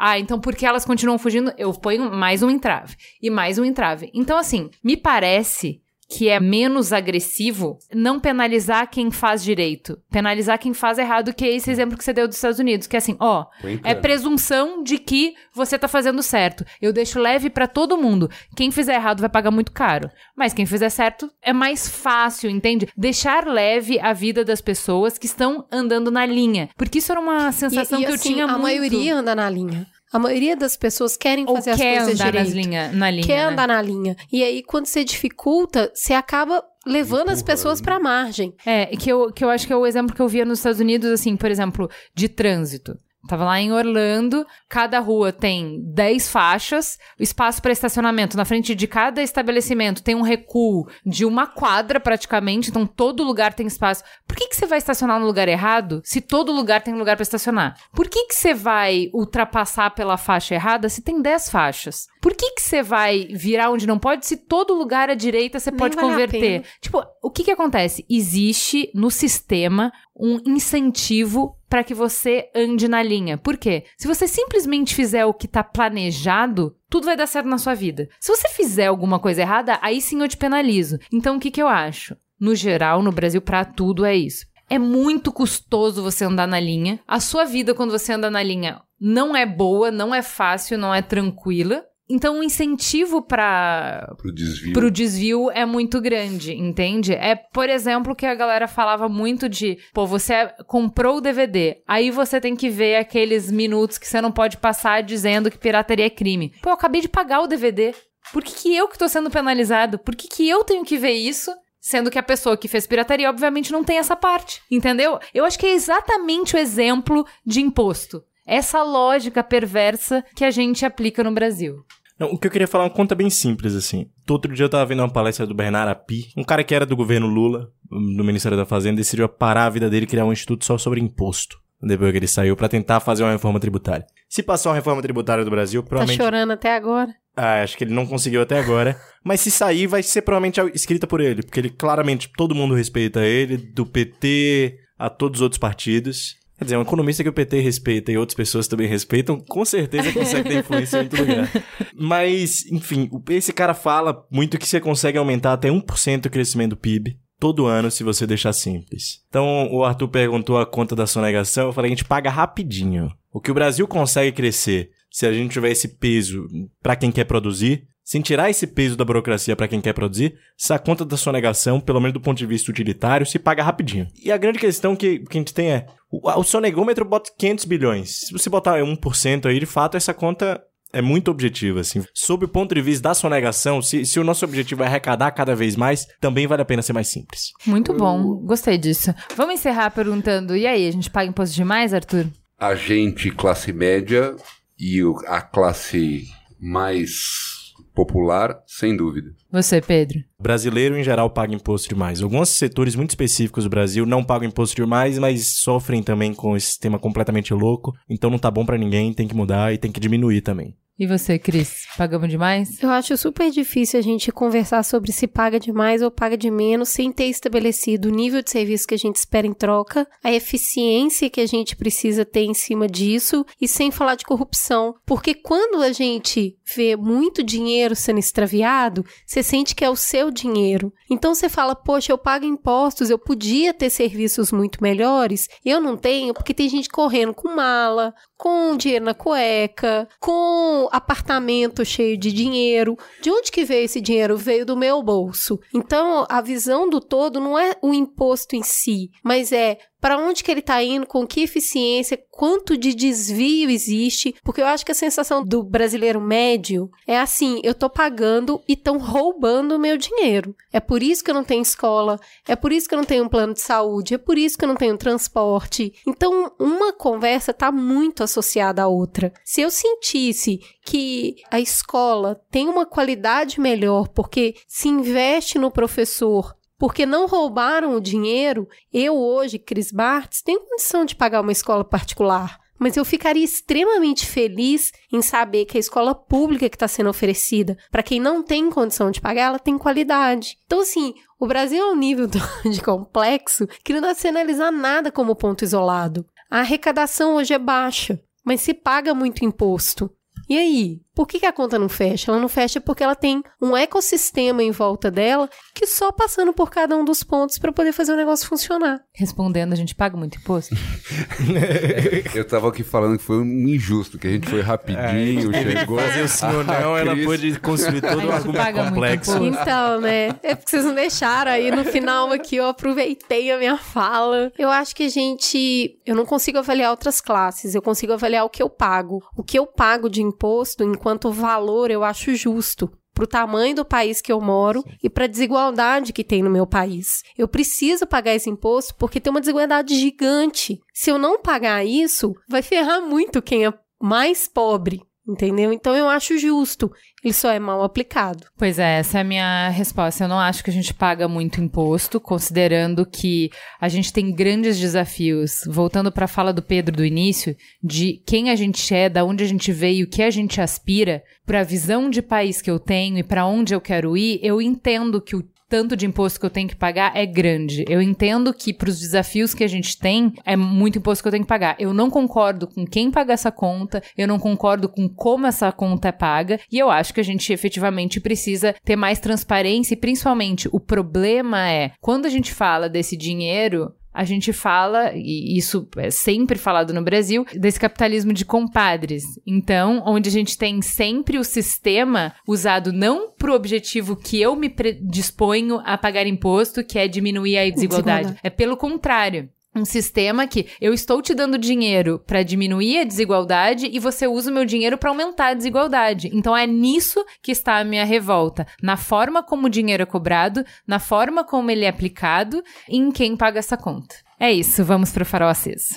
Ah, então porque elas continuam fugindo, eu ponho mais um entrave e mais um entrave. Então, assim, me parece que é menos agressivo, não penalizar quem faz direito, penalizar quem faz errado, que é esse exemplo que você deu dos Estados Unidos, que é assim, ó, é presunção de que você tá fazendo certo. Eu deixo leve para todo mundo. Quem fizer errado vai pagar muito caro, mas quem fizer certo é mais fácil, entende? Deixar leve a vida das pessoas que estão andando na linha, porque isso era uma sensação e, e, que assim, eu tinha a muito. maioria anda na linha. A maioria das pessoas querem Ou fazer as quer coisas andar direito. nas linha, na linha, quer né? andar na linha. E aí, quando você dificulta, você acaba levando as pessoas pra margem. É, que eu, que eu acho que é o exemplo que eu via nos Estados Unidos, assim, por exemplo, de trânsito. Tava lá em Orlando, cada rua tem 10 faixas, espaço para estacionamento. Na frente de cada estabelecimento tem um recuo de uma quadra praticamente, então todo lugar tem espaço. Por que, que você vai estacionar no lugar errado se todo lugar tem lugar para estacionar? Por que, que você vai ultrapassar pela faixa errada se tem 10 faixas? Por que, que você vai virar onde não pode se todo lugar à direita você Nem pode vale converter? Tipo, o que que acontece? Existe no sistema um incentivo para que você ande na linha. Por quê? Se você simplesmente fizer o que tá planejado, tudo vai dar certo na sua vida. Se você fizer alguma coisa errada, aí sim eu te penalizo. Então o que que eu acho? No geral, no Brasil, pra tudo é isso. É muito custoso você andar na linha. A sua vida, quando você anda na linha, não é boa, não é fácil, não é tranquila. Então, o incentivo para Pro desvio. desvio é muito grande, entende? É, por exemplo, que a galera falava muito de, pô, você comprou o DVD, aí você tem que ver aqueles minutos que você não pode passar dizendo que pirataria é crime. Pô, eu acabei de pagar o DVD. Por que, que eu que tô sendo penalizado? Por que, que eu tenho que ver isso? Sendo que a pessoa que fez pirataria, obviamente, não tem essa parte. Entendeu? Eu acho que é exatamente o exemplo de imposto. Essa lógica perversa que a gente aplica no Brasil. Não, o que eu queria falar é uma conta bem simples, assim. Outro dia eu tava vendo uma palestra do Bernardo Api, um cara que era do governo Lula, do Ministério da Fazenda, decidiu parar a vida dele e criar um instituto só sobre imposto. Depois que ele saiu, pra tentar fazer uma reforma tributária. Se passar uma reforma tributária do Brasil, Tá provavelmente. chorando até agora. Ah, acho que ele não conseguiu até agora. [LAUGHS] Mas se sair, vai ser provavelmente escrita por ele. Porque ele claramente, todo mundo respeita ele, do PT a todos os outros partidos. Quer dizer, um economista que o PT respeita e outras pessoas também respeitam, com certeza consegue ter influência em outro lugar. [LAUGHS] Mas, enfim, esse cara fala muito que você consegue aumentar até 1% o crescimento do PIB todo ano se você deixar simples. Então, o Arthur perguntou a conta da sonegação, eu falei, a gente paga rapidinho. O que o Brasil consegue crescer se a gente tiver esse peso para quem quer produzir, sem tirar esse peso da burocracia para quem quer produzir, essa conta da sonegação, pelo menos do ponto de vista utilitário, se paga rapidinho. E a grande questão que, que a gente tem é, o, o sonegômetro bota 500 bilhões. Se você botar 1% aí, de fato, essa conta é muito objetiva, assim. Sob o ponto de vista da sonegação, se, se o nosso objetivo é arrecadar cada vez mais, também vale a pena ser mais simples. Muito bom, gostei disso. Vamos encerrar perguntando: e aí, a gente paga imposto demais, Arthur? A gente, classe média e a classe mais popular, sem dúvida. Você, Pedro. Brasileiro, em geral, paga imposto demais. Alguns setores muito específicos do Brasil não pagam imposto demais, mas sofrem também com esse sistema completamente louco. Então não tá bom pra ninguém, tem que mudar e tem que diminuir também. E você, Cris? Pagamos demais? Eu acho super difícil a gente conversar sobre se paga demais ou paga de menos sem ter estabelecido o nível de serviço que a gente espera em troca, a eficiência que a gente precisa ter em cima disso e sem falar de corrupção. Porque quando a gente vê muito dinheiro sendo extraviado, você sente que é o seu dinheiro. Então você fala, poxa, eu pago impostos, eu podia ter serviços muito melhores, eu não tenho porque tem gente correndo com mala, com dinheiro na cueca, com apartamento cheio de dinheiro. De onde que veio esse dinheiro? Veio do meu bolso. Então, a visão do todo não é o imposto em si, mas é para onde que ele está indo, com que eficiência, quanto de desvio existe, porque eu acho que a sensação do brasileiro médio é assim, eu tô pagando e estão roubando o meu dinheiro. É por isso que eu não tenho escola, é por isso que eu não tenho um plano de saúde, é por isso que eu não tenho transporte. Então, uma conversa está muito associada à outra. Se eu sentisse que a escola tem uma qualidade melhor porque se investe no professor porque não roubaram o dinheiro, eu hoje, Cris Bartz, tenho condição de pagar uma escola particular. mas eu ficaria extremamente feliz em saber que a escola pública que está sendo oferecida para quem não tem condição de pagar, ela tem qualidade. Então, assim, o Brasil é um nível [LAUGHS] de complexo que não dá se analisar nada como ponto isolado. A arrecadação hoje é baixa, mas se paga muito imposto. E aí? Por que, que a conta não fecha? Ela não fecha porque ela tem um ecossistema em volta dela que só passando por cada um dos pontos para poder fazer o negócio funcionar. Respondendo, a gente paga muito imposto? [LAUGHS] Eu tava aqui falando que foi um injusto, que a gente foi rapidinho, chegou. Fazer o ou não, [LAUGHS] ela Cris- pôde construir todo o argumento complexo. Então, né? É porque vocês não deixaram aí no final aqui, eu aproveitei a minha fala. Eu acho que a gente. Eu não consigo avaliar outras classes, eu consigo avaliar o que eu pago. O que eu pago de imposto enquanto valor eu acho justo. Pro tamanho do país que eu moro e pra desigualdade que tem no meu país. Eu preciso pagar esse imposto porque tem uma desigualdade gigante. Se eu não pagar isso, vai ferrar muito quem é mais pobre, entendeu? Então eu acho justo. Ele só é mal aplicado. Pois é, essa é a minha resposta. Eu não acho que a gente paga muito imposto, considerando que a gente tem grandes desafios. Voltando para a fala do Pedro do início, de quem a gente é, da onde a gente veio, o que a gente aspira, para a visão de país que eu tenho e para onde eu quero ir, eu entendo que o tanto de imposto que eu tenho que pagar é grande. Eu entendo que para os desafios que a gente tem, é muito imposto que eu tenho que pagar. Eu não concordo com quem paga essa conta, eu não concordo com como essa conta é paga, e eu acho que a gente efetivamente precisa ter mais transparência e principalmente o problema é quando a gente fala desse dinheiro, a gente fala, e isso é sempre falado no Brasil, desse capitalismo de compadres. Então, onde a gente tem sempre o sistema usado não para o objetivo que eu me predisponho a pagar imposto, que é diminuir a desigualdade. Desigualdade. É pelo contrário. Um sistema que eu estou te dando dinheiro para diminuir a desigualdade e você usa o meu dinheiro para aumentar a desigualdade. Então é nisso que está a minha revolta, na forma como o dinheiro é cobrado, na forma como ele é aplicado e em quem paga essa conta. É isso, vamos pro farol aceso.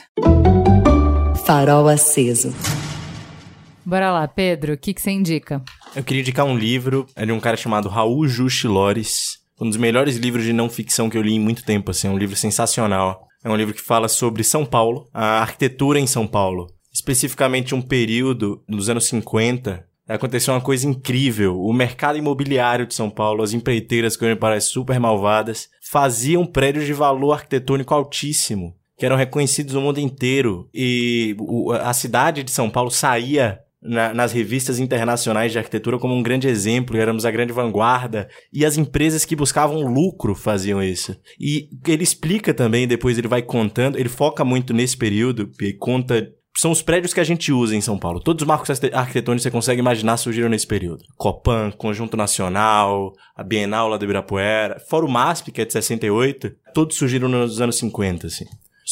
Farol aceso. Bora lá, Pedro, o que, que você indica? Eu queria indicar um livro, é de um cara chamado Raul Justi Lores. Um dos melhores livros de não ficção que eu li em muito tempo, assim, é um livro sensacional. É um livro que fala sobre São Paulo, a arquitetura em São Paulo. Especificamente um período dos anos 50, aconteceu uma coisa incrível. O mercado imobiliário de São Paulo, as empreiteiras que hoje parecem super malvadas, faziam prédios de valor arquitetônico altíssimo, que eram reconhecidos no mundo inteiro. E a cidade de São Paulo saía na- nas revistas internacionais de arquitetura como um grande exemplo, éramos a grande vanguarda, e as empresas que buscavam lucro faziam isso. E ele explica também, depois ele vai contando, ele foca muito nesse período, e conta. São os prédios que a gente usa em São Paulo. Todos os marcos arquite- arquitetônicos que você consegue imaginar surgiram nesse período. Copan, Conjunto Nacional, a Bienal lá do Ibirapuera, fora o MASP, que é de 68, todos surgiram nos anos 50, assim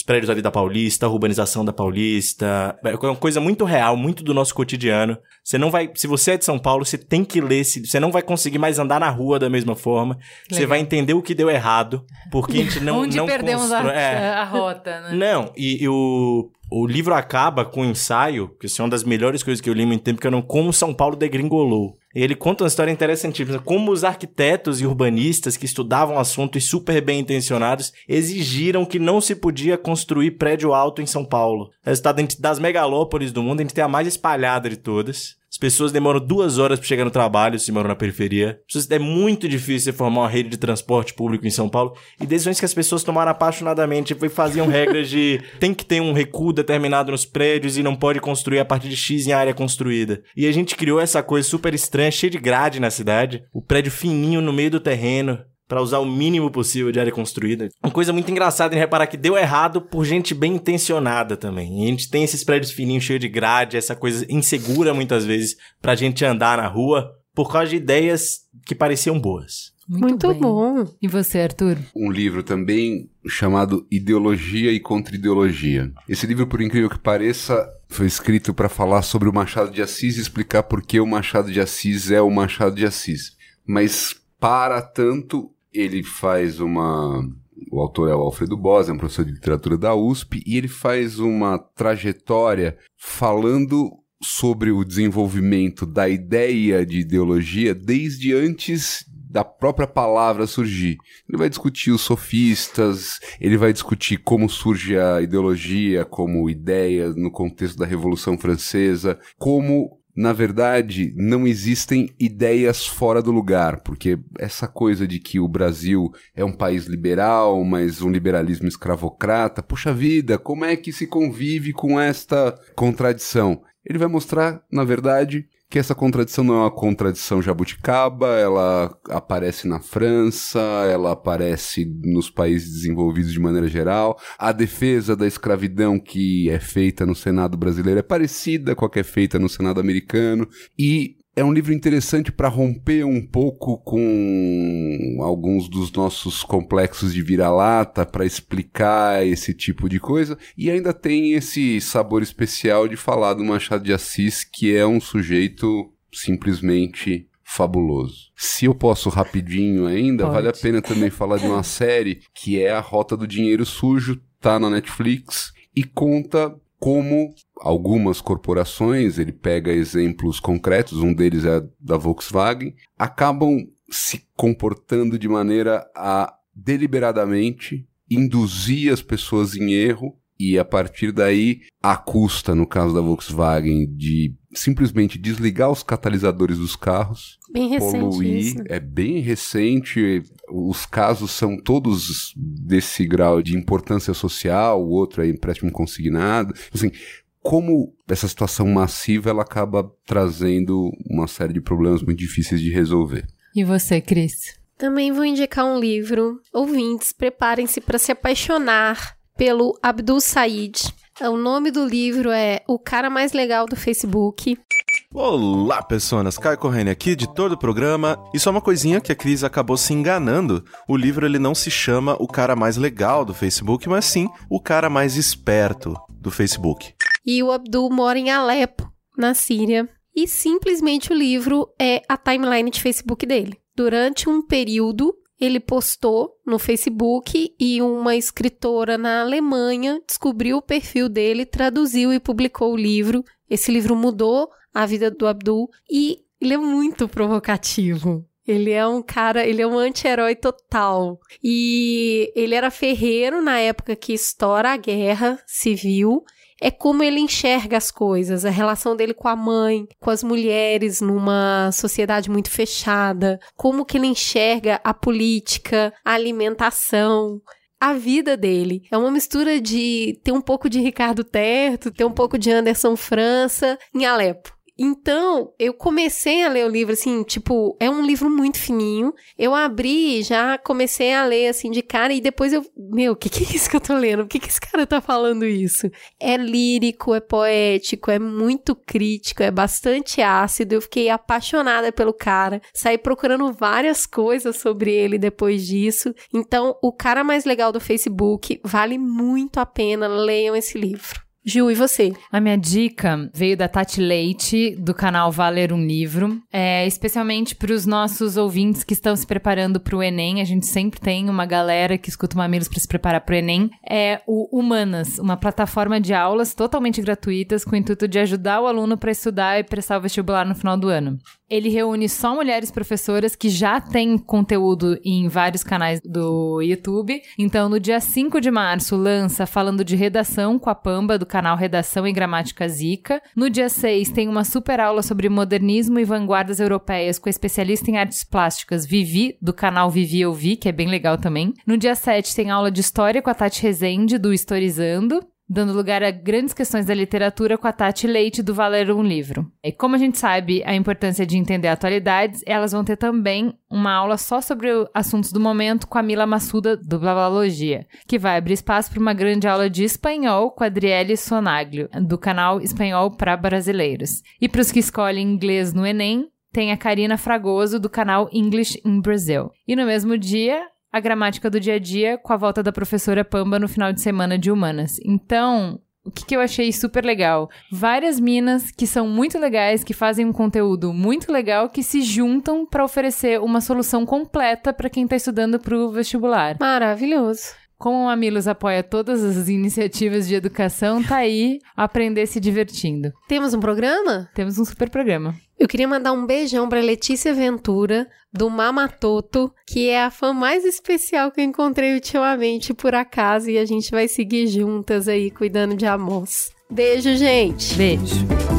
prédios ali da Paulista, a urbanização da Paulista. É uma coisa muito real, muito do nosso cotidiano. Você não vai. Se você é de São Paulo, você tem que ler. Você não vai conseguir mais andar na rua da mesma forma. Você Legal. vai entender o que deu errado. Porque a gente não. [LAUGHS] Onde não perdemos constrói- a, é. a rota, né? Não, e, e o, o livro acaba com um ensaio, que isso é uma das melhores coisas que eu li muito tempo, que é no Como São Paulo degringolou. Ele conta uma história interessantíssima, como os arquitetos e urbanistas que estudavam o assunto e super bem intencionados exigiram que não se podia construir prédio alto em São Paulo. Resultado das megalópolis do mundo, a gente tem a mais espalhada de todas. As pessoas demoram duas horas para chegar no trabalho se moram na periferia. É muito difícil você formar uma rede de transporte público em São Paulo. E decisões que as pessoas tomaram apaixonadamente e faziam [LAUGHS] regras de tem que ter um recuo determinado nos prédios e não pode construir a partir de X em área construída. E a gente criou essa coisa super estranha, cheia de grade na cidade. O prédio fininho no meio do terreno. Pra usar o mínimo possível de área construída. Uma coisa muito engraçada em reparar que deu errado por gente bem intencionada também. E a gente tem esses prédios fininhos cheios de grade, essa coisa insegura muitas vezes pra gente andar na rua por causa de ideias que pareciam boas. Muito, bem. bom. E você, Arthur? um livro também chamado Ideologia e Contra-Ideologia. Esse livro, por incrível que pareça, foi escrito para falar sobre o Machado de Assis e explicar por que o Machado de Assis é o Machado de Assis. Mas, para tanto, ele faz uma. O autor é o Alfredo Bosa, é um professor de literatura da USP, e ele faz uma trajetória falando sobre o desenvolvimento da ideia de ideologia desde antes da própria palavra surgir. Ele vai discutir os sofistas, ele vai discutir como surge a ideologia como ideia no contexto da Revolução Francesa, como na verdade, não existem ideias fora do lugar, porque essa coisa de que o Brasil é um país liberal, mas um liberalismo escravocrata, puxa vida, como é que se convive com esta contradição? Ele vai mostrar, na verdade, que essa contradição não é uma contradição jabuticaba, ela aparece na França, ela aparece nos países desenvolvidos de maneira geral. A defesa da escravidão que é feita no Senado brasileiro é parecida com a que é feita no Senado americano e é um livro interessante para romper um pouco com alguns dos nossos complexos de vira-lata, para explicar esse tipo de coisa, e ainda tem esse sabor especial de falar do Machado de Assis, que é um sujeito simplesmente fabuloso. Se eu posso rapidinho ainda, Pode. vale a pena também falar de uma [LAUGHS] série que é A Rota do Dinheiro Sujo, tá na Netflix e conta como algumas corporações, ele pega exemplos concretos, um deles é da Volkswagen, acabam se comportando de maneira a deliberadamente induzir as pessoas em erro e a partir daí, a custa, no caso da Volkswagen, de simplesmente desligar os catalisadores dos carros, Bem recente poluir, isso. é bem recente, os casos são todos desse grau de importância social, o outro é empréstimo consignado, assim, como essa situação massiva ela acaba trazendo uma série de problemas muito difíceis de resolver. E você, Cris? Também vou indicar um livro. Ouvintes, preparem-se para se apaixonar pelo Abdul Said. O nome do livro é O Cara Mais Legal do Facebook. Olá, pessoas! Caio Corrêne aqui, editor do programa. E só uma coisinha que a Cris acabou se enganando. O livro ele não se chama O Cara Mais Legal do Facebook, mas sim O Cara Mais Esperto do Facebook. E o Abdul mora em Alepo, na Síria. E simplesmente o livro é a timeline de Facebook dele. Durante um período, ele postou no Facebook e uma escritora na Alemanha descobriu o perfil dele, traduziu e publicou o livro. Esse livro mudou a vida do Abdul e ele é muito provocativo. Ele é um cara, ele é um anti-herói total. E ele era ferreiro na época que estoura a guerra civil é como ele enxerga as coisas, a relação dele com a mãe, com as mulheres numa sociedade muito fechada, como que ele enxerga a política, a alimentação, a vida dele. É uma mistura de ter um pouco de Ricardo Terto, ter um pouco de Anderson França em Alepo. Então, eu comecei a ler o livro, assim, tipo, é um livro muito fininho. Eu abri, já comecei a ler, assim, de cara, e depois eu, meu, o que, que é isso que eu tô lendo? Por que, que esse cara tá falando isso? É lírico, é poético, é muito crítico, é bastante ácido. Eu fiquei apaixonada pelo cara. Saí procurando várias coisas sobre ele depois disso. Então, o cara mais legal do Facebook vale muito a pena. Leiam esse livro. Ju, e você? A minha dica veio da Tati Leite, do canal Valer um Livro, é, especialmente para os nossos ouvintes que estão se preparando para o Enem. A gente sempre tem uma galera que escuta o Mamilos para se preparar para o Enem. É o Humanas, uma plataforma de aulas totalmente gratuitas com o intuito de ajudar o aluno para estudar e prestar o vestibular no final do ano. Ele reúne só mulheres professoras que já têm conteúdo em vários canais do YouTube. Então, no dia 5 de março, lança falando de redação com a Pamba, do canal Redação e Gramática Zica. No dia 6, tem uma super aula sobre modernismo e vanguardas europeias com a especialista em artes plásticas Vivi, do canal Vivi Eu Vi, que é bem legal também. No dia 7, tem aula de história com a Tati Rezende, do Historizando dando lugar a grandes questões da literatura com a Tati Leite do Valer um Livro. E como a gente sabe a importância de entender atualidades, elas vão ter também uma aula só sobre assuntos do momento com a Mila Massuda do Blablalogia, que vai abrir espaço para uma grande aula de espanhol com a Adriele Sonaglio, do canal Espanhol para Brasileiros. E para os que escolhem inglês no Enem, tem a Karina Fragoso do canal English in Brazil. E no mesmo dia, a gramática do dia a dia com a volta da professora Pamba no final de semana de humanas. Então, o que, que eu achei super legal? Várias minas que são muito legais, que fazem um conteúdo muito legal, que se juntam para oferecer uma solução completa para quem está estudando para o vestibular. Maravilhoso. Como o Mamilos apoia todas as iniciativas de educação, tá aí aprender se divertindo. Temos um programa? Temos um super programa. Eu queria mandar um beijão pra Letícia Ventura, do Mamatoto, que é a fã mais especial que eu encontrei ultimamente, por acaso, e a gente vai seguir juntas aí, cuidando de Amos. Beijo, gente! Beijo.